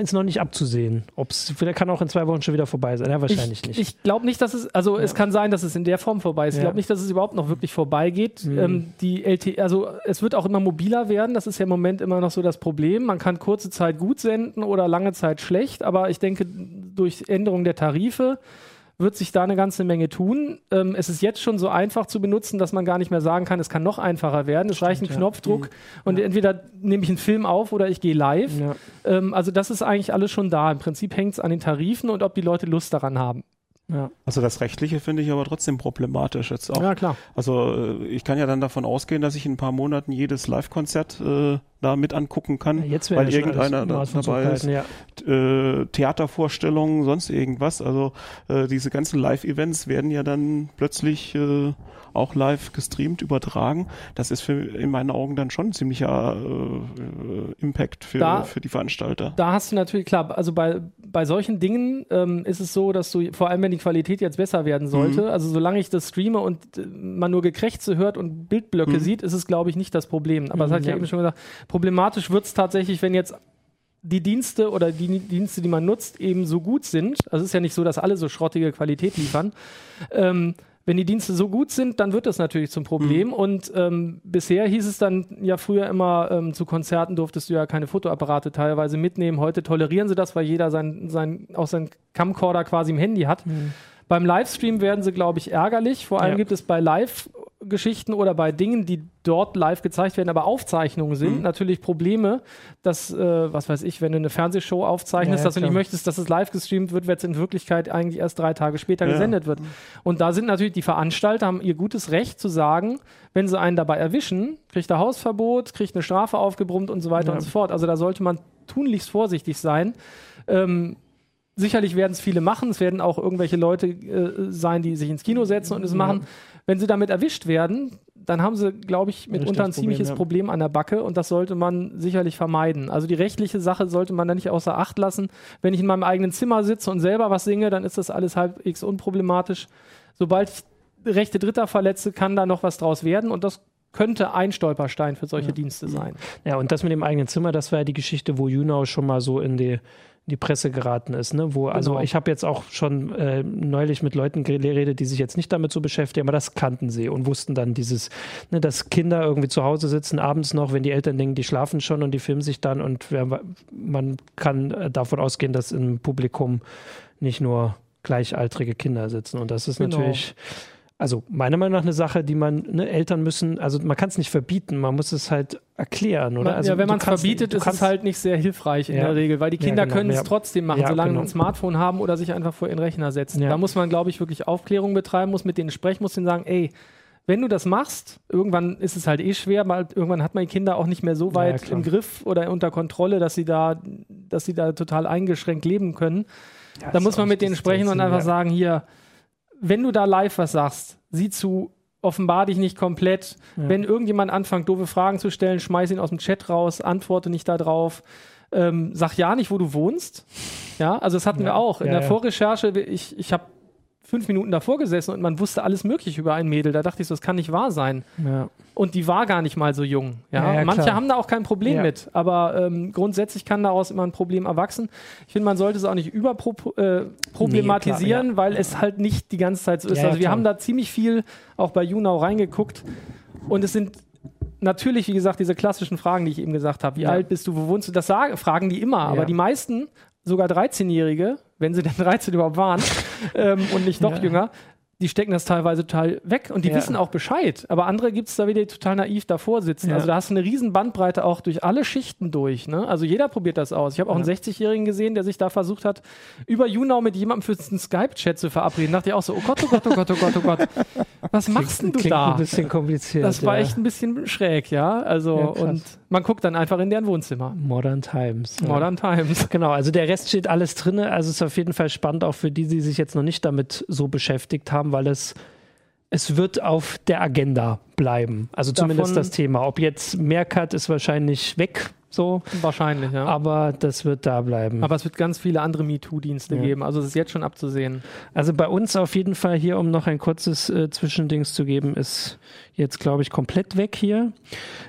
ist noch nicht abzusehen. Ob's, vielleicht kann auch in zwei Wochen schon wieder vorbei sein. Ja, wahrscheinlich ich, nicht. Ich glaube nicht, dass es, also es kann sein, dass es in der Form vorbei ist. Ich Ja. glaube nicht, dass es überhaupt noch wirklich vorbeigeht. Mhm. Ähm, die LT, also es wird auch immer mobiler werden. Das ist ja im Moment immer noch so das Problem. Man kann kurze Zeit gut senden oder lange Zeit schlecht. Aber ich denke, durch Änderung der Tarife wird sich da eine ganze Menge tun. Ähm, es ist jetzt schon so einfach zu benutzen, dass man gar nicht mehr sagen kann, es kann noch einfacher werden. Es reicht ein ja. Mhm. Knopfdruck und entweder nehme ich einen Film auf oder ich gehe live. ja. Ähm, also das ist eigentlich alles schon da. Im Prinzip hängt es an den Tarifen und ob die Leute Lust daran haben. Ja. Also das Rechtliche finde ich aber trotzdem problematisch jetzt auch. Ja, klar. Also äh, ich kann ja dann davon ausgehen, dass ich in ein paar Monaten jedes Live-Konzert äh, da mit angucken kann, Jetzt wäre weil ja irgendeiner da, dabei ist. Ja. Äh, Theatervorstellungen, sonst irgendwas. Also äh, diese ganzen Live-Events werden ja dann plötzlich äh, auch live gestreamt, übertragen. Das ist für, in meinen Augen dann schon ein ziemlicher äh, Impact für, Da- für die Veranstalter. Da hast du natürlich, klar, also bei, bei solchen Dingen ähm, ist es so, dass du, vor allem wenn die Qualität jetzt besser werden sollte, Mhm. also solange ich das streame und äh, man nur Gekrächze hört und Bildblöcke Mhm. sieht, ist es, glaube ich, nicht das Problem. Aber das Mhm, hatte ich ja ja. eben schon gesagt. Problematisch wird es tatsächlich, wenn jetzt die Dienste oder die Dienste, die man nutzt, eben so gut sind. Also es ist ja nicht so, dass alle so schrottige Qualität liefern. Ähm, wenn die Dienste so gut sind, dann wird das natürlich zum Problem. Und ähm, bisher hieß es dann ja früher immer, ähm, zu Konzerten durftest du ja keine Fotoapparate teilweise mitnehmen. Heute tolerieren sie das, weil jeder sein, sein, auch seinen Camcorder quasi im Handy hat. Beim Livestream werden sie, glaube ich, ärgerlich. Vor allem Ja. gibt es bei Live-Geschichten oder bei Dingen, die dort live gezeigt werden, aber Aufzeichnungen sind, natürlich Probleme, dass, äh, was weiß ich, wenn du eine Fernsehshow aufzeichnest, Ja, ja, dass du nicht klar. möchtest, dass es live gestreamt wird, wenn es in Wirklichkeit eigentlich erst drei Tage später Ja. gesendet wird. Und da sind natürlich die Veranstalter, haben ihr gutes Recht zu sagen, wenn sie einen dabei erwischen, kriegt er Hausverbot, kriegt eine Strafe aufgebrummt und so weiter Ja. und so fort. Also da sollte man tunlichst vorsichtig sein. Ähm, sicherlich werden es viele machen. Es werden auch irgendwelche Leute äh, sein, die sich ins Kino setzen und es machen. Wenn sie damit erwischt werden, dann haben sie, glaube ich, mitunter ein ziemliches Problem, ja. Problem an der Backe und das sollte man sicherlich vermeiden. Also die rechtliche Sache sollte man da nicht außer Acht lassen. Wenn ich in meinem eigenen Zimmer sitze und selber was singe, dann ist das alles halbwegs unproblematisch. Sobald ich Rechte Dritter verletze, kann da noch was draus werden und das könnte ein Stolperstein für solche Dienste sein. Ja, und das mit dem eigenen Zimmer, das war ja die Geschichte, wo Junau schon mal so in die die Presse geraten ist, ne? Wo, also Genau. ich habe jetzt auch schon äh, neulich mit Leuten geredet, die sich jetzt nicht damit so beschäftigen, aber das kannten sie und wussten dann dieses, ne, dass Kinder irgendwie zu Hause sitzen, abends noch, wenn die Eltern denken, die schlafen schon und die filmen sich dann und wer- man kann äh, davon ausgehen, dass im Publikum nicht nur gleichaltrige Kinder sitzen. Und das ist Genau. natürlich, also meiner Meinung nach eine Sache, die man, ne, Eltern müssen, also man kann es nicht verbieten, man muss es halt erklären, oder? Also ja, wenn man es verbietet, ist es halt nicht sehr hilfreich in Ja. der Regel, weil die Ja, Kinder genau, können es ja. trotzdem machen, Ja, solange genau. sie ein Smartphone haben oder sich einfach vor ihren Rechner setzen. Ja. Da muss man, glaube ich, wirklich Aufklärung betreiben, muss mit denen sprechen, muss denen sagen, ey, wenn du das machst, irgendwann ist es halt eh schwer, weil irgendwann hat man die Kinder auch nicht mehr so Ja, weit im Griff oder unter Kontrolle, dass sie da, dass sie da total eingeschränkt leben können. Ja, Da muss man mit denen sprechen und einfach ja. sagen, hier, wenn du da live was sagst, sieh zu, offenbar dich nicht komplett. Ja. Wenn irgendjemand anfängt, doofe Fragen zu stellen, schmeiß ihn aus dem Chat raus, antworte nicht darauf. Ähm, sag ja nicht, wo du wohnst. Ja, also das hatten Ja. wir auch. In Ja, der. Vorrecherche, ich, ich habe fünf Minuten davor gesessen und man wusste alles Mögliche über ein Mädel. Da dachte ich so, das kann nicht wahr sein. Ja. Und die war gar nicht mal so jung. Ja? Ja, Manche klar. haben da auch kein Problem mit, aber ähm, grundsätzlich kann daraus immer ein Problem erwachsen. Ich finde, man sollte es auch nicht überproblematisieren, Nee, klar, weil es halt nicht die ganze Zeit so ist. Also wir haben da ziemlich viel auch bei Junau reingeguckt und es sind natürlich, wie gesagt, diese klassischen Fragen, die ich eben gesagt habe. Wie alt bist du, wo wohnst du? Das sagen, fragen die immer, aber die meisten, sogar 13-Jährige, wenn sie denn 13 überhaupt waren ähm, und nicht noch Ja. jünger, die stecken das teilweise total weg und die Ja. wissen auch Bescheid. Aber andere gibt es da wieder, die total naiv davor sitzen. Ja. Also da hast du eine riesen Bandbreite auch durch alle Schichten durch. Ne? Also jeder probiert das aus. Ich habe auch Ja. einen 60-Jährigen gesehen, der sich da versucht hat, über YouNow mit jemandem für einen Skype-Chat zu verabreden. Da dachte ich auch so, oh Gott, oh Gott, oh Gott, oh Gott, oh Gott. Was machst denn du Klingt da? ein bisschen kompliziert. Das war echt ein bisschen schräg, ja. Also, und man guckt dann einfach in deren Wohnzimmer. Modern Times. ja. Modern Times. Genau, also der Rest steht alles drin. Also es ist auf jeden Fall spannend, auch für die, die sich jetzt noch nicht damit so beschäftigt haben, weil es, es wird auf der Agenda bleiben. Also zumindest Davon- das Thema. Ob jetzt Meerkat ist wahrscheinlich weg, so, Wahrscheinlich, ja. aber das wird da bleiben. Aber es wird ganz viele andere MeToo-Dienste Ja. geben. Also es ist jetzt schon abzusehen. Also bei uns auf jeden Fall hier, um noch ein kurzes äh, Zwischendings zu geben, ist jetzt, glaube ich, komplett weg hier.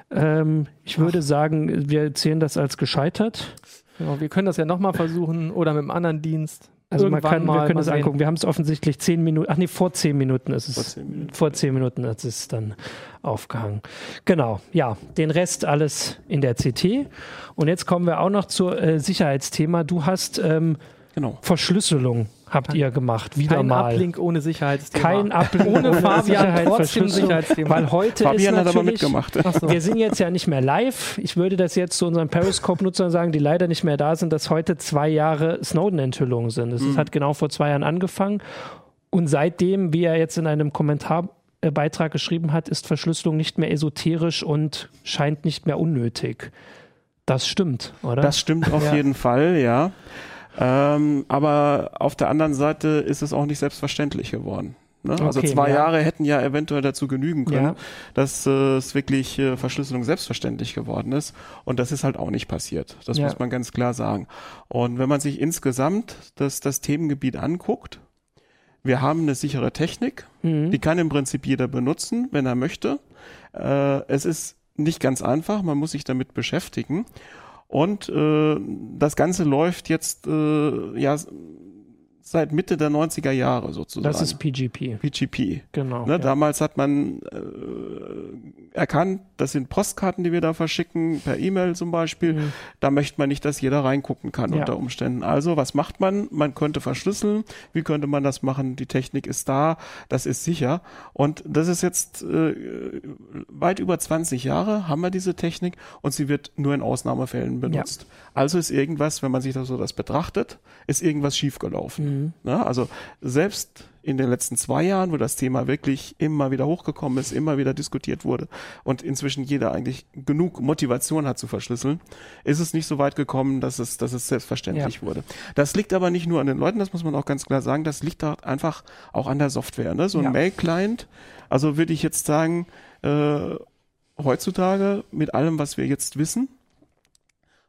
Ähm, ich würde sagen, wir zählen das als gescheitert. Genau, wir können das ja nochmal versuchen oder mit einem anderen Dienst. Also man kann, wir mal- können es angucken. Wir haben es offensichtlich zehn Minuten, ach nee, vor zehn Minuten ist es. Vor zehn Minuten. Vor zehn Minuten ist es dann aufgehangen. Genau, ja, den Rest alles in der CT. Und jetzt kommen wir auch noch zur äh, Sicherheitsthema. Du hast ähm, Genau. Verschlüsselung habt ihr gemacht, wieder Kein mal. Uplink ohne Sicherheitsthema. Kein Uplink Ohne Fabian, Sicherheit, trotzdem Verschlüsselung, Sicherheitsthema. Weil heute Fabian ist hat aber natürlich, mitgemacht. Wir sind jetzt ja nicht mehr live. Ich würde das jetzt zu unseren Periscope-Nutzern sagen, die leider nicht mehr da sind, dass heute zwei Jahre Snowden-Enthüllungen sind. Es Mhm. hat genau vor zwei Jahren angefangen. Und seitdem, wie er jetzt in einem Kommentarbeitrag geschrieben hat, ist Verschlüsselung nicht mehr esoterisch und scheint nicht mehr unnötig. Das stimmt, oder? Das stimmt auf Ja. jeden Fall, ja. Ähm, aber auf der anderen Seite ist es auch nicht selbstverständlich geworden. Ne? also Okay, zwei ja. Jahre hätten ja eventuell dazu genügen können, Ja. dass äh, es wirklich äh, Verschlüsselung selbstverständlich geworden ist. Und das ist halt auch nicht passiert. Das Ja. muss man ganz klar sagen. Und wenn man sich insgesamt das, das Themengebiet anguckt, wir haben eine sichere Technik, Mhm. die kann im Prinzip jeder benutzen, wenn er möchte. Äh, es ist nicht ganz einfach, man muss sich damit beschäftigen. Und äh, das Ganze läuft jetzt äh, ja seit Mitte der 90er Jahre sozusagen. das ist PGP, PGP. genau. Ne, ja. Damals hat man äh, erkannt, das sind Postkarten, die wir da verschicken, per E-Mail zum Beispiel. Mhm. Da möchte man nicht, dass jeder reingucken kann Ja. unter Umständen. Also, was macht man? Man könnte verschlüsseln. Wie könnte man das machen? Die Technik ist da, das ist sicher. Und das ist jetzt äh, weit über 20 Jahre haben wir diese Technik und sie wird nur in Ausnahmefällen benutzt. Also ist irgendwas, wenn man sich das so das betrachtet, ist irgendwas schiefgelaufen. Ne? Also selbst in den letzten zwei Jahren, wo das Thema wirklich immer wieder hochgekommen ist, immer wieder diskutiert wurde und inzwischen jeder eigentlich genug Motivation hat zu verschlüsseln, ist es nicht so weit gekommen, dass es, dass es selbstverständlich wurde. Das liegt aber nicht nur an den Leuten, das muss man auch ganz klar sagen, das liegt da einfach auch an der Software. Ne? So ein Ja. Mail-Client, also würde ich jetzt sagen, äh, heutzutage mit allem, was wir jetzt wissen,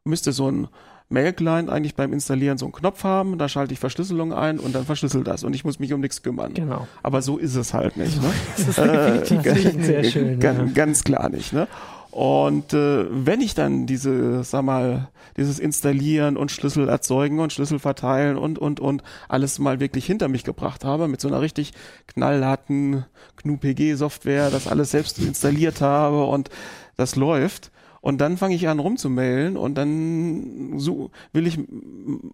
müsste so ein Mail-Client eigentlich beim Installieren so einen Knopf haben, da schalte ich Verschlüsselung ein und dann verschlüssel das und ich muss mich um nichts kümmern. Genau. Aber so ist es halt nicht. Ne? Das ist definitiv nicht. Sehr schön. Ganz, ja. ganz klar nicht. Ne? Und äh, wenn ich dann diese, sag mal, dieses Installieren und Schlüssel erzeugen und Schlüssel verteilen und und und alles mal wirklich hinter mich gebracht habe mit so einer richtig knallharten GNU-PG-Software, das alles selbst installiert habe und das läuft. Und dann fange ich an rumzumailen und dann so will ich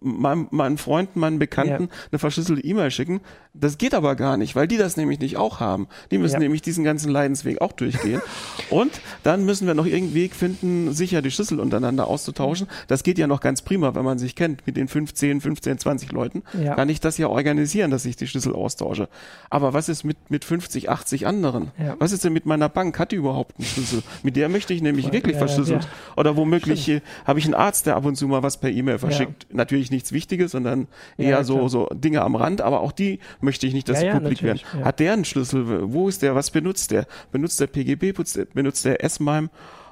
meinem, meinen Freunden, meinen Bekannten eine verschlüsselte E-Mail schicken. Das geht aber gar nicht, weil die das nämlich nicht auch haben. Die müssen Ja. nämlich diesen ganzen Leidensweg auch durchgehen. und dann müssen wir noch irgendeinen Weg finden, sicher die Schlüssel untereinander auszutauschen. Das geht ja noch ganz prima, wenn man sich kennt mit den 15, 15, 20 Leuten. Ja. Kann ich das ja organisieren, dass ich die Schlüssel austausche. Aber was ist mit, mit 50, 80 anderen? Ja. Was ist denn mit meiner Bank? Hat die überhaupt einen Schlüssel? Mit der möchte ich nämlich wirklich Ja, ja, verschlüsselt. ja. Oder womöglich äh, habe ich einen Arzt, der ab und zu mal was per E-Mail verschickt. Natürlich nichts Wichtiges, sondern Ja, eher ja, so, so Dinge am Rand. Aber auch die möchte ich nicht, dass Ja, sie ja, publik werden. ja. Hat der einen Schlüssel? Wo ist der? Was benutzt der? Benutzt der PGP? Benutzt der, S-MIME?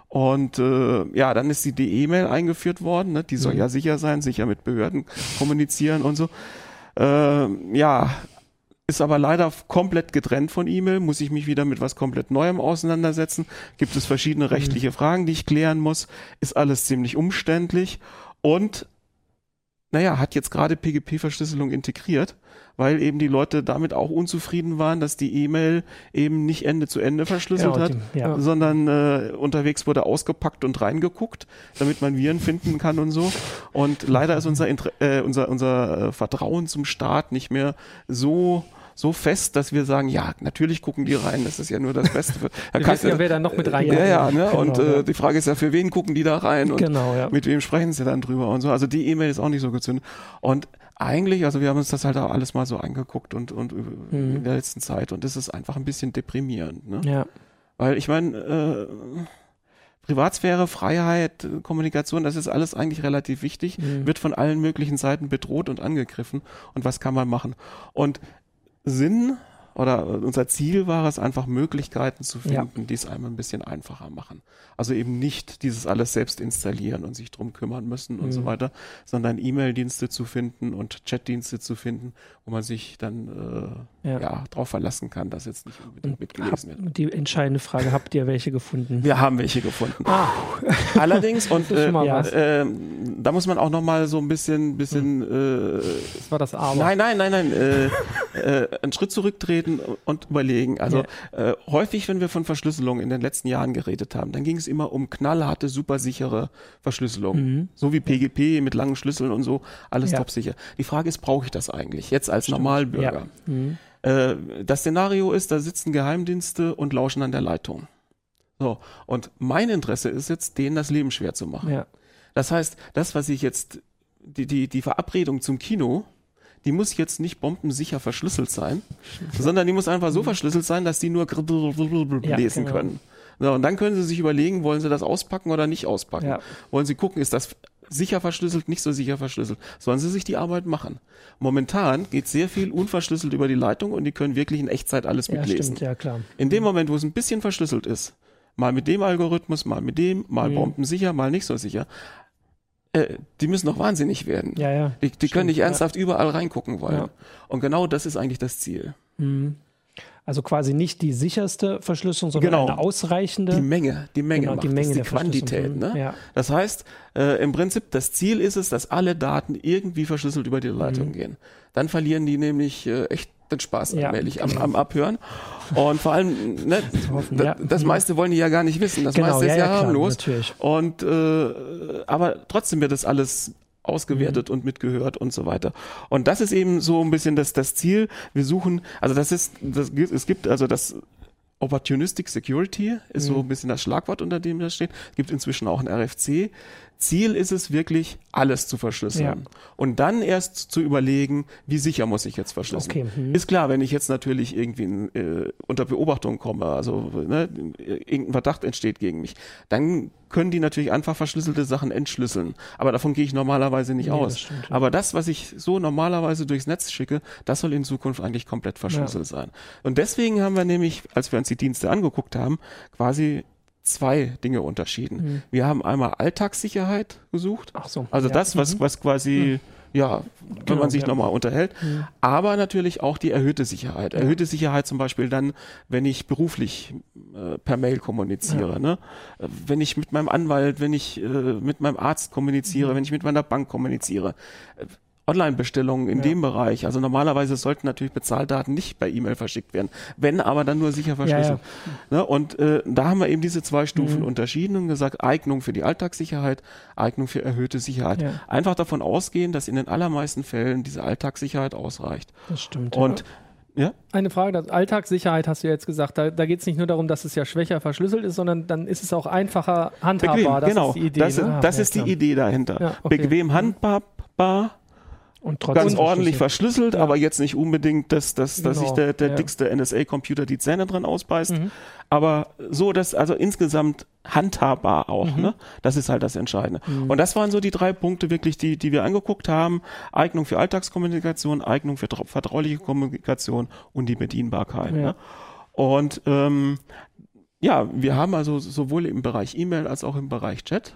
Und äh, ja, dann ist die E-Mail eingeführt worden. Ne? Die Mhm. soll ja sicher sein, sicher mit Behörden kommunizieren und so. Äh, ja, ist aber leider komplett getrennt von E-Mail, muss ich mich wieder mit was komplett Neuem auseinandersetzen. Gibt es verschiedene rechtliche Fragen, die ich klären muss. Ist alles ziemlich umständlich und naja, hat jetzt gerade PGP-Verschlüsselung integriert, weil eben die Leute damit auch unzufrieden waren, dass die E-Mail eben nicht Ende zu Ende verschlüsselt Genau, hat, ja. sondern äh, unterwegs wurde ausgepackt und reingeguckt, damit man Viren finden kann und so. Und leider ist unser, Inter äh, unser, unser äh, Vertrauen zum Staat nicht mehr so so fest, dass wir sagen, ja, natürlich gucken die rein, das ist ja nur das Beste. Für, Da Wir wissen ja, wer da noch mit ja, reingeht. ja, ne? Genau, und ja. äh, die Frage ist ja, für wen gucken die da rein und Genau, ja. mit wem sprechen sie dann drüber und so. Also die E-Mail ist auch nicht so gezündet. Und eigentlich, also wir haben uns das halt auch alles mal so angeguckt und, und Mhm. in der letzten Zeit und das ist einfach ein bisschen deprimierend. Ne? Ja. Weil ich meine, äh, Privatsphäre, Freiheit, äh, Kommunikation, das ist alles eigentlich relativ wichtig, Mhm. wird von allen möglichen Seiten bedroht und angegriffen. Und was kann man machen? Und Sinn oder unser Ziel war es einfach Möglichkeiten zu Ja. finden, die es einem ein bisschen einfacher machen. Also eben nicht dieses alles selbst installieren und sich drum kümmern müssen und Mhm. so weiter, sondern E-Mail-Dienste zu finden und Chat-Dienste zu finden, wo man sich dann äh, Ja. ja. drauf verlassen kann, dass jetzt nicht unbedingt mitgelesen wird. Die entscheidende Frage, habt ihr welche gefunden? Wir haben welche gefunden. Ah, Allerdings, und äh, ja. ähm, da muss man auch noch mal so ein bisschen, bisschen äh, Das war das Aber. nein, nein, nein, nein, äh, äh, einen Schritt zurücktreten und überlegen. Also äh, häufig, wenn wir von Verschlüsselung in den letzten Jahren geredet haben, dann ging es immer um knallharte, supersichere Verschlüsselung. Mhm. So wie PGP mit langen Schlüsseln und so, alles Ja. topsicher. Die Frage ist, brauche ich das eigentlich jetzt als Normalbürger? ja. Mhm. Äh, das Szenario ist, da sitzen Geheimdienste und lauschen an der Leitung. So, und mein Interesse ist jetzt, denen das Leben schwer zu machen. ja. Das heißt, das, was ich jetzt, die, die, die Verabredung zum Kino, die muss jetzt nicht bombensicher verschlüsselt sein, sondern die muss einfach so verschlüsselt sein, dass die nur Ja, lesen genau. können. So, und dann können sie sich überlegen, wollen sie das auspacken oder nicht auspacken. Ja. Wollen sie gucken, ist das sicher verschlüsselt, nicht so sicher verschlüsselt. Sollen sie sich die Arbeit machen. Momentan geht sehr viel unverschlüsselt über die Leitung und die können wirklich in Echtzeit alles ja, mitlesen. stimmt, ja klar. In dem Moment, wo es ein bisschen verschlüsselt ist, mal mit dem Algorithmus, mal mit dem, mal Mhm. bombensicher, mal nicht so sicher, äh, die müssen doch wahnsinnig werden. Ja, ja. Die, die können Stimmt, nicht ja. ernsthaft überall reingucken wollen. Ja. Und genau das ist eigentlich das Ziel. Mhm. Also quasi nicht die sicherste Verschlüsselung, sondern Genau. eine ausreichende. Die Menge, die Menge Genau, macht die Menge die der Quantität. Verschlüsselung. Ne? Ja. Das heißt, äh, im Prinzip, das Ziel ist es, dass alle Daten irgendwie verschlüsselt über die Leitung gehen. Dann verlieren die nämlich äh, echt den Spaß Mhm. Ja. allmählich am, am Abhören. Und vor allem, ne, hoffen, ja. das meiste wollen die ja gar nicht wissen. Das Genau, meiste ist ja, ja, harmlos. Und äh, aber trotzdem wird das alles ausgewertet und mitgehört und so weiter. Und das ist eben so ein bisschen das, das Ziel. Wir suchen, also das ist, das, es gibt also das Opportunistic Security ist so ein bisschen das Schlagwort, unter dem das steht. Es gibt inzwischen auch ein RFC. Ziel ist es wirklich, alles zu verschlüsseln. Ja. Und dann erst zu überlegen, wie sicher muss ich jetzt verschlüsseln. Okay, hm. Ist klar, wenn ich jetzt natürlich irgendwie äh, unter Beobachtung komme, also ne, irgendein Verdacht entsteht gegen mich, dann können die natürlich einfach verschlüsselte Sachen entschlüsseln. Aber davon gehe ich normalerweise nicht Nee, aus. das stimmt, ja. Aber das, was ich so normalerweise durchs Netz schicke, das soll in Zukunft eigentlich komplett verschlüsselt sein. Und deswegen haben wir nämlich, als wir uns die Dienste angeguckt haben, quasi zwei Dinge unterschieden. Wir haben einmal Alltagssicherheit gesucht. Ach so. Also ja. das, was, was quasi, ja, wenn Genau, man sich ja. nochmal unterhält. Aber natürlich auch die erhöhte Sicherheit. Erhöhte Sicherheit zum Beispiel dann, wenn ich beruflich äh, per Mail kommuniziere. Ne? Äh, Wenn ich mit meinem Anwalt, wenn ich äh, mit meinem Arzt kommuniziere, wenn ich mit meiner Bank kommuniziere. Online-Bestellungen in dem Bereich. Also normalerweise sollten natürlich Bezahldaten nicht per E-Mail verschickt werden. Wenn aber dann nur sicher verschlüsselt. Ne? Und äh, da haben wir eben diese zwei Stufen Mhm. unterschieden und gesagt, Eignung für die Alltagssicherheit, Eignung für erhöhte Sicherheit. Ja. Einfach davon ausgehen, dass in den allermeisten Fällen diese Alltagssicherheit ausreicht. Das stimmt. Und ja, Eine Frage, Alltagssicherheit hast du jetzt gesagt. Da, da geht es nicht nur darum, dass es ja schwächer verschlüsselt ist, sondern dann ist es auch einfacher handhabbar. bequem, das genau. ist die Idee. das ne? das Ja, ist klar. die Idee dahinter. Ja, okay. Bequem handhabbar, und trotzdem ganz ordentlich verschlüsselt. verschlüsselt, aber jetzt nicht unbedingt, dass, dass, dass Genau, sich der, der ja. dickste NSA-Computer die Zähne dran ausbeißt. Mhm. Aber so, dass also insgesamt handhabbar auch, Mhm. ne? Das ist halt das Entscheidende. Und das waren so die drei Punkte wirklich, die, die wir angeguckt haben. Eignung für Alltagskommunikation, Eignung für trau- vertrauliche Kommunikation und die Bedienbarkeit. Ja. Ne? Und ähm, ja, wir haben also sowohl im Bereich E-Mail als auch im Bereich Chat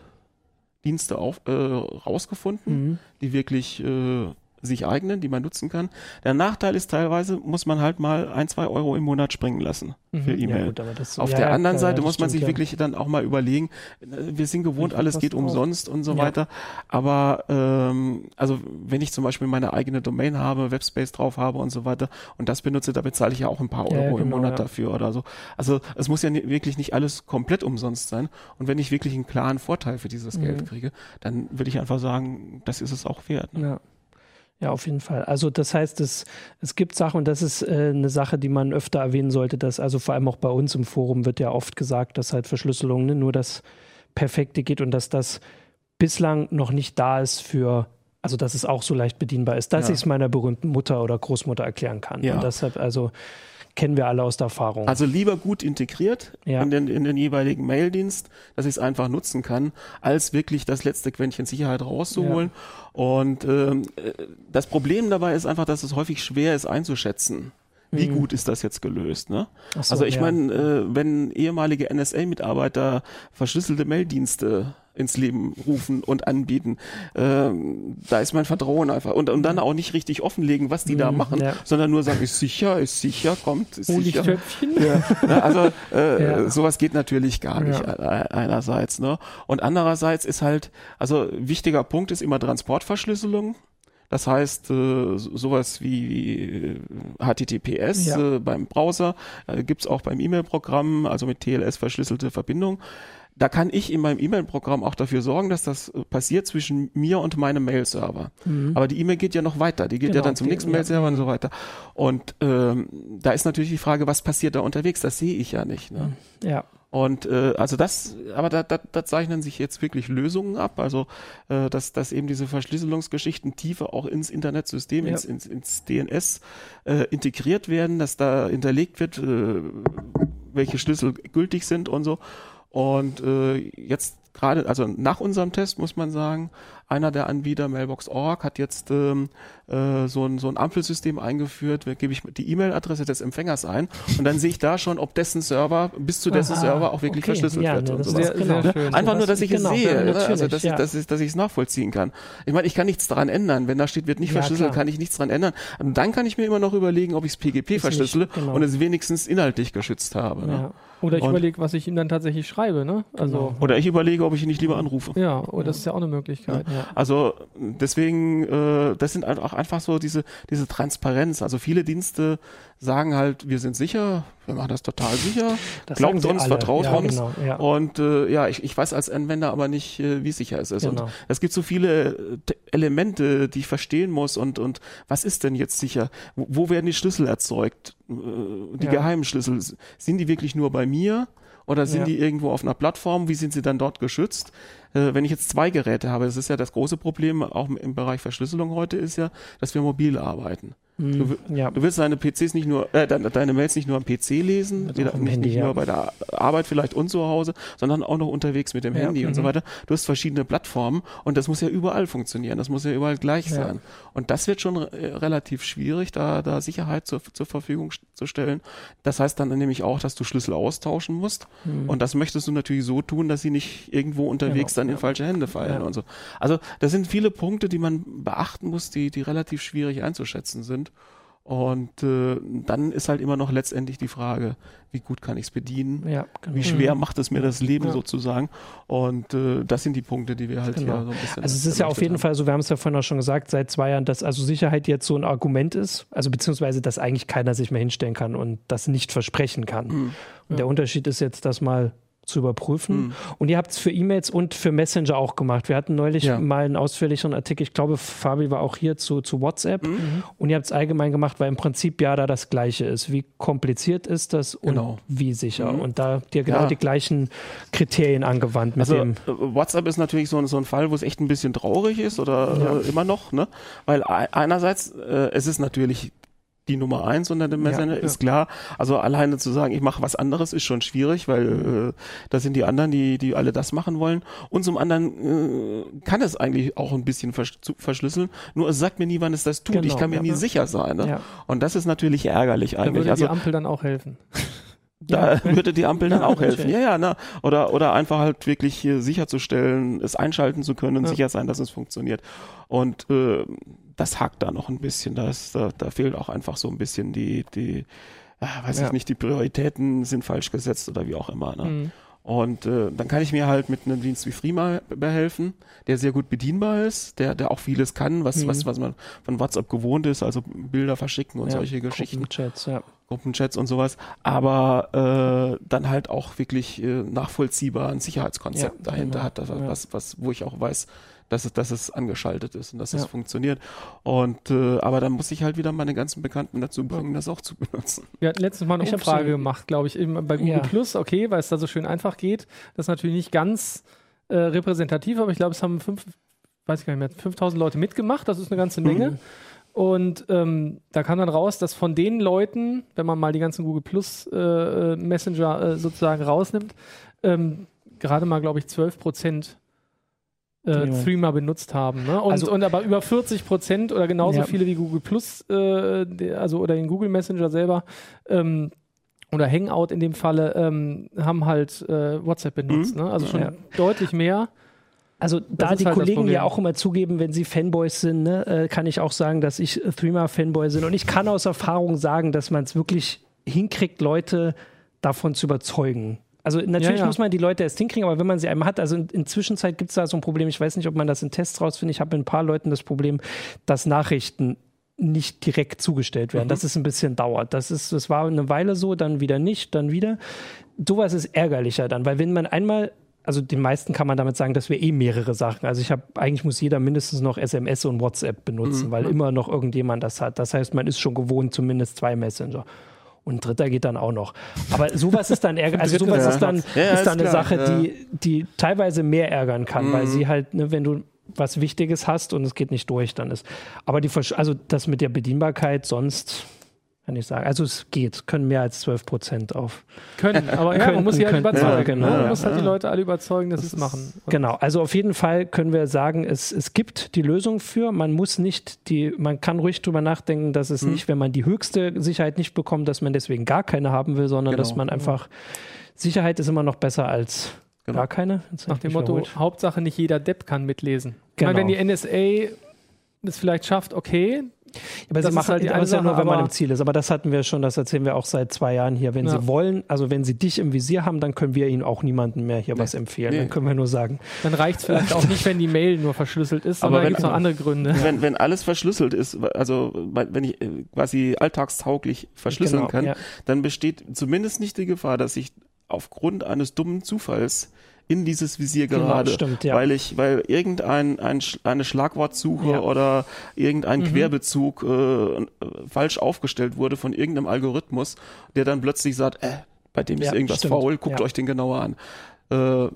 Dienste auf, äh, rausgefunden, Mhm. die wirklich äh, sich eignen, die man nutzen kann. Der Nachteil ist teilweise, muss man halt mal ein, zwei Euro im Monat springen lassen für Mhm. Ja, E-Mail. aber das- Auf ja, der ja, anderen klar, Seite ja, muss man stimmt, sich ja. wirklich dann auch mal überlegen, wir sind gewohnt, alles geht umsonst und so Ja. weiter. Aber ähm, also wenn ich zum Beispiel meine eigene Domain habe, Webspace drauf habe und so weiter und das benutze, da bezahle ich ja auch ein paar Euro Ja, ja, im genau, Monat ja. dafür oder so. Also es muss ja wirklich nicht alles komplett umsonst sein. Und wenn ich wirklich einen klaren Vorteil für dieses Mhm. Geld kriege, dann würde ich einfach sagen, das ist es auch wert. Ne? Ja. Ja, auf jeden Fall. Also das heißt, es, es gibt Sachen, und das ist äh, eine Sache, die man öfter erwähnen sollte, dass also vor allem auch bei uns im Forum wird ja oft gesagt, dass halt Verschlüsselung ne, nur das Perfekte geht und dass das bislang noch nicht da ist für, also dass es auch so leicht bedienbar ist, dass Ja. ich es meiner berühmten Mutter oder Großmutter erklären kann. Ja. Und deshalb, also kennen wir alle aus der Erfahrung. Also lieber gut integriert Ja. in, den, in den jeweiligen Maildienst, dass ich es einfach nutzen kann, als wirklich das letzte Quäntchen Sicherheit rauszuholen. Und ähm, äh, das Problem dabei ist einfach, dass es häufig schwer ist einzuschätzen. Wie gut ist das jetzt gelöst? Ne? Mhm. So, also ich ja. meine, äh, wenn ehemalige NSA-Mitarbeiter verschlüsselte Maildienste ins Leben rufen und anbieten, ähm, da ist mein Vertrauen einfach und, und dann auch nicht richtig offenlegen, was die da Mhm, machen, ja. sondern nur sagen, ist sicher, ist sicher, kommt, ist sicher. Honigtöpfchen? Ja, also äh, Ja. sowas geht natürlich gar nicht einerseits. Ne? Und andererseits ist halt, also wichtiger Punkt ist immer Transportverschlüsselung. Das heißt, äh, so- sowas wie äh, HTTPS Ja. äh, beim Browser äh, gibt's auch beim E-Mail-Programm, also mit TLS verschlüsselte Verbindung. Da kann ich in meinem E-Mail-Programm auch dafür sorgen, dass das äh, passiert zwischen mir und meinem Mail-Server. Aber die E-Mail geht ja noch weiter, die geht ja Genau, dann zum nächsten ja. Mail-Server und so weiter. Und ähm, da ist natürlich die Frage, was passiert da unterwegs? Das sehe ich ja nicht. Ne? ja. Und äh, also das, aber da, da, da zeichnen sich jetzt wirklich Lösungen ab, also äh, dass, dass eben diese Verschlüsselungsgeschichten tiefer auch ins Internetsystem, Ja. ins, ins, ins DNS äh, integriert werden, dass da hinterlegt wird, äh, welche Schlüssel gültig sind und so. Und äh, jetzt gerade, also nach unserem Test muss man sagen, einer der Anbieter, Mailbox.org, hat jetzt ähm, äh, so, ein, so ein Ampelsystem eingeführt. Da gebe ich die E-Mail-Adresse des Empfängers ein und dann sehe ich da schon, ob dessen Server bis zu dessen Aha, Server auch wirklich okay. verschlüsselt Ja, wird ne, und sowas. Genau. schön. Einfach nur, dass ich Genau, es ja, sehe, ne? also dass, ich, ja. dass, ich, dass ich es nachvollziehen kann. Ich meine, ich kann nichts daran ändern. Wenn da steht, wird nicht Ja, verschlüsselt, klar. kann ich nichts daran ändern. Und dann kann ich mir immer noch überlegen, ob ich es PGP verschlüssele genau. und es wenigstens inhaltlich geschützt habe. Ne? Ja. Oder ich überlege, was ich ihm dann tatsächlich schreibe, ne? Also, Genau. Oder ich überlege, ob ich ihn nicht lieber anrufe. ja, oh, das ist ja auch eine Möglichkeit. Ja. Also deswegen, äh, das sind halt auch einfach so diese, diese Transparenz. Also viele Dienste sagen halt, wir sind sicher, wir machen das total sicher, Das glaubt sie uns, alle. vertraut Ja, uns. genau, ja. Und äh, ja, ich, ich weiß als Anwender aber nicht, äh, wie sicher es ist. Genau. Und es gibt so viele äh, Te- Elemente, die ich verstehen muss und, und was ist denn jetzt sicher? Wo, wo werden die Schlüssel erzeugt? Äh, die Ja. geheimen Schlüssel, sind die wirklich nur bei mir? Oder sind Ja. die irgendwo auf einer Plattform? Wie sind sie dann dort geschützt? Äh, wenn ich jetzt zwei Geräte habe, das ist ja das große Problem, auch im Bereich Verschlüsselung heute, ist ja, dass wir mobil arbeiten. Du, wi- ja. du willst deine PCs nicht nur, äh, deine, deine Mails nicht nur am PC lesen, nicht, Handy, nicht ja. nur bei der Arbeit vielleicht und zu Hause, sondern auch noch unterwegs mit dem Ja, Handy und so mhm. weiter. Du hast verschiedene Plattformen und das muss ja überall funktionieren, das muss ja überall gleich Ja. sein. Und das wird schon äh, relativ schwierig, da, da Sicherheit zur, zur Verfügung zu stellen. Das heißt dann nämlich auch, dass du Schlüssel austauschen musst Mhm. und das möchtest du natürlich so tun, dass sie nicht irgendwo unterwegs Genau, dann in ja. falsche Hände fallen Ja. und so. Also das sind viele Punkte, die man beachten muss, die, die relativ schwierig einzuschätzen sind. Und äh, dann ist halt immer noch letztendlich die Frage, wie gut kann ich es bedienen? ja, genau. Wie schwer macht es mir das Leben Ja. sozusagen? Und äh, das sind die Punkte, die wir halt Genau. hier so ein bisschen. Also es ist ja auf jeden haben. Fall so, wir haben es ja vorhin auch schon gesagt, seit zwei Jahren, dass also Sicherheit jetzt so ein Argument ist, also beziehungsweise, dass eigentlich keiner sich mehr hinstellen kann und das nicht versprechen kann. Mhm. Und der Unterschied ist jetzt, das mal zu überprüfen. Mhm. Und ihr habt es für E-Mails und für Messenger auch gemacht. Wir hatten neulich Ja. mal einen ausführlicheren Artikel, ich glaube, Fabi war auch hier zu, zu WhatsApp. Mhm. Und ihr habt es allgemein gemacht, weil im Prinzip ja da das Gleiche ist. Wie kompliziert ist das und Genau. wie sicher? Mhm. Und da habt ihr genau Ja. die gleichen Kriterien angewandt mit Also dem. äh, WhatsApp ist natürlich so, ein- so ein Fall, wo es echt ein bisschen traurig ist oder Ja. äh, immer noch, ne? Weil ei- einerseits, äh, es ist natürlich die Nummer eins unter dem Messenger, Ja, ist klar. Also alleine zu sagen, ich mache was anderes, ist schon schwierig, weil äh, das sind die anderen, die, die alle das machen wollen. Und zum anderen äh, kann es eigentlich auch ein bisschen versch zu, verschlüsseln, nur es sagt mir nie, wann es das tut. Genau, ich kann mir ja. nie sicher sein. Ne? Ja. Und das ist natürlich ärgerlich Da eigentlich. würde Also die Ampel dann auch helfen. da würde die Ampel dann Ja, auch helfen. Ja, ja, ne? Oder, oder einfach halt wirklich hier sicherzustellen, es einschalten zu können und Ja. sicher sein, dass es funktioniert. Und äh, das hakt da noch ein bisschen. Da, ist, da, da fehlt auch einfach so ein bisschen die, die ah, weiß Ja. ich nicht, die Prioritäten sind falsch gesetzt oder wie auch immer. Ne? Mhm. Und äh, dann kann ich mir halt mit einem Dienst wie Freema behelfen, der sehr gut bedienbar ist, der, der auch vieles kann, was, Mhm. was, was man von WhatsApp gewohnt ist, also Bilder verschicken und Ja, solche Geschichten. Gruppenchats, ja. Gruppenchats und sowas, aber äh, dann halt auch wirklich äh, nachvollziehbar ein Sicherheitskonzept Ja, dahinter genau. hat, das, Ja. was, was, wo ich auch weiß, dass es, dass es angeschaltet ist und dass Ja. es funktioniert. Und äh, aber dann muss ich halt wieder meine ganzen Bekannten dazu bringen, das auch zu benutzen. Wir hatten letztens mal eine Ich Umfrage gemacht, glaube ich, eben bei Google Ja. Plus, okay, weil es da so schön einfach geht. Das ist natürlich nicht ganz äh, repräsentativ, aber ich glaube, es haben fünf, weiß ich gar nicht mehr, 5000 Leute mitgemacht, das ist eine ganze Menge. Mhm. Und ähm, da kam dann raus, dass von den Leuten, wenn man mal die ganzen Google Plus äh, äh, Messenger äh, sozusagen rausnimmt, ähm, gerade mal, glaube ich, 12 Prozent äh. Threema benutzt haben. Ne? Und, Also- und aber über 40 Prozent oder genauso Ja. viele wie Google Plus, äh, also oder den Google Messenger selber, ähm, oder Hangout in dem Falle, ähm, haben halt äh, WhatsApp benutzt. Ne? Also schon Ja. deutlich mehr. Also da die halt Kollegen ja auch immer zugeben, wenn sie Fanboys sind, ne, äh, kann ich auch sagen, dass ich äh, Threema-Fanboy bin. Und ich kann aus Erfahrung sagen, dass man es wirklich hinkriegt, Leute davon zu überzeugen. Also natürlich Ja, ja. muss man die Leute erst hinkriegen, aber wenn man sie einmal hat, also in, in Zwischenzeit gibt es da so ein Problem, ich weiß nicht, ob man das in Tests rausfindet, ich habe mit ein paar Leuten das Problem, dass Nachrichten nicht direkt zugestellt werden, dass es ein bisschen dauert. Das ist, das war eine Weile so, dann wieder nicht, dann wieder. Sowas ist ärgerlicher dann, weil wenn man einmal also den meisten kann man damit sagen, dass wir eh mehrere Sachen. Also ich habe eigentlich muss jeder mindestens noch SMS und WhatsApp benutzen, weil immer noch irgendjemand das hat. Das heißt, man ist schon gewohnt, zumindest zwei Messenger. Und ein dritter geht dann auch noch. Aber sowas ist dann ärger, also sowas Ja. ist dann, Ja, ist ist dann eine klar, Sache, ja. die, die teilweise mehr ärgern kann, weil sie halt, ne, wenn du was Wichtiges hast und es geht nicht durch, dann ist. Aber die, Versch- also das mit der Bedienbarkeit sonst kann ich sagen. Also es geht, können mehr als 12 Prozent auf. Können, aber ja, man Könnten, muss sie halt könnten, überzeugen. ja, genau. ne? Man muss halt die Leute alle überzeugen, dass sie es machen. Und Genau, also auf jeden Fall können wir sagen, es, es gibt die Lösung für. Man muss nicht die, man kann ruhig drüber nachdenken, dass Mhm. es nicht, wenn man die höchste Sicherheit nicht bekommt, dass man deswegen gar keine haben will, sondern Genau. dass man einfach Sicherheit ist immer noch besser als Genau. gar keine. Jetzt Nach dem Motto, wiederholt. Hauptsache nicht jeder Depp kann mitlesen. Genau. meine, wenn die NSA das vielleicht schafft, okay. Aber das sie ist machen halt die aber eine das ist ja nur, Sache, wenn man im Ziel ist. Aber das hatten wir schon, das erzählen wir auch seit zwei Jahren hier. Wenn Ja. sie wollen, also wenn sie dich im Visier haben, dann können wir ihnen auch niemandem mehr hier was empfehlen. Nee. Dann können wir nur sagen, Dann reicht es vielleicht auch nicht, wenn die Mail nur verschlüsselt ist, Aber gibt es noch andere Gründe. Wenn, wenn alles verschlüsselt ist, also wenn ich äh, quasi alltagstauglich verschlüsseln Genau, kann, ja. dann besteht zumindest nicht die Gefahr, dass ich aufgrund eines dummen Zufalls in dieses Visier Genau, gerade, stimmt, ja. weil ich, weil irgendein ein, eine Schlagwortsuche Ja. oder irgendein Mhm. Querbezug äh, falsch aufgestellt wurde von irgendeinem Algorithmus, der dann plötzlich sagt, äh, bei dem ist Ja, irgendwas stimmt, faul, guckt ja. euch den genauer an. Äh,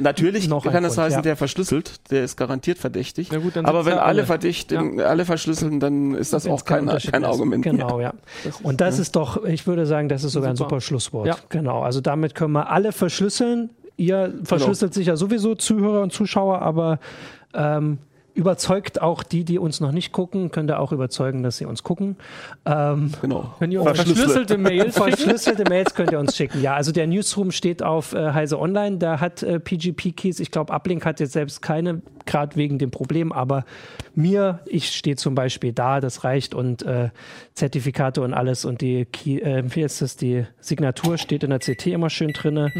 natürlich Noch kann es Grund, heißen, ja. der verschlüsselt, der ist garantiert verdächtig. Gut, Aber wenn ja alle alle. verdächtigen, alle verschlüsseln, dann ist das Wenn's auch kein, kein ist. Argument. mehr. Genau, ja. Und das ist doch, ich würde sagen, das ist sogar ein Super. super Schlusswort. Ja. Genau. Also damit können wir alle verschlüsseln. Ihr verschlüsselt sicher sowieso Zuhörer und Zuschauer, aber ähm, überzeugt auch die, die uns noch nicht gucken, könnt ihr auch überzeugen, dass sie uns gucken. Ähm, Genau. Wenn ihr uns Verschlüsselt. verschlüsselte Mails Verschlüsselte Mails könnt ihr uns schicken. Ja, also der Newsroom steht auf äh, Heise Online. Da hat äh, PGP-Keys, ich glaube, Uplink hat jetzt selbst keine, gerade wegen dem Problem, aber mir, ich stehe zum Beispiel da, das reicht und äh, Zertifikate und alles und die Key, äh, wie ist das, die Signatur steht in der CT immer schön drinne.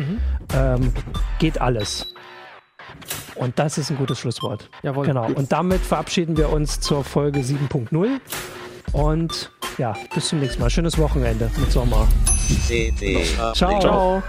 Ähm, geht alles. Und das ist ein gutes Schlusswort. Jawohl. Genau. Und damit verabschieden wir uns zur Folge 7.0. Und ja, bis zum nächsten Mal. Schönes Wochenende mit Sommer. Ciao. ciao.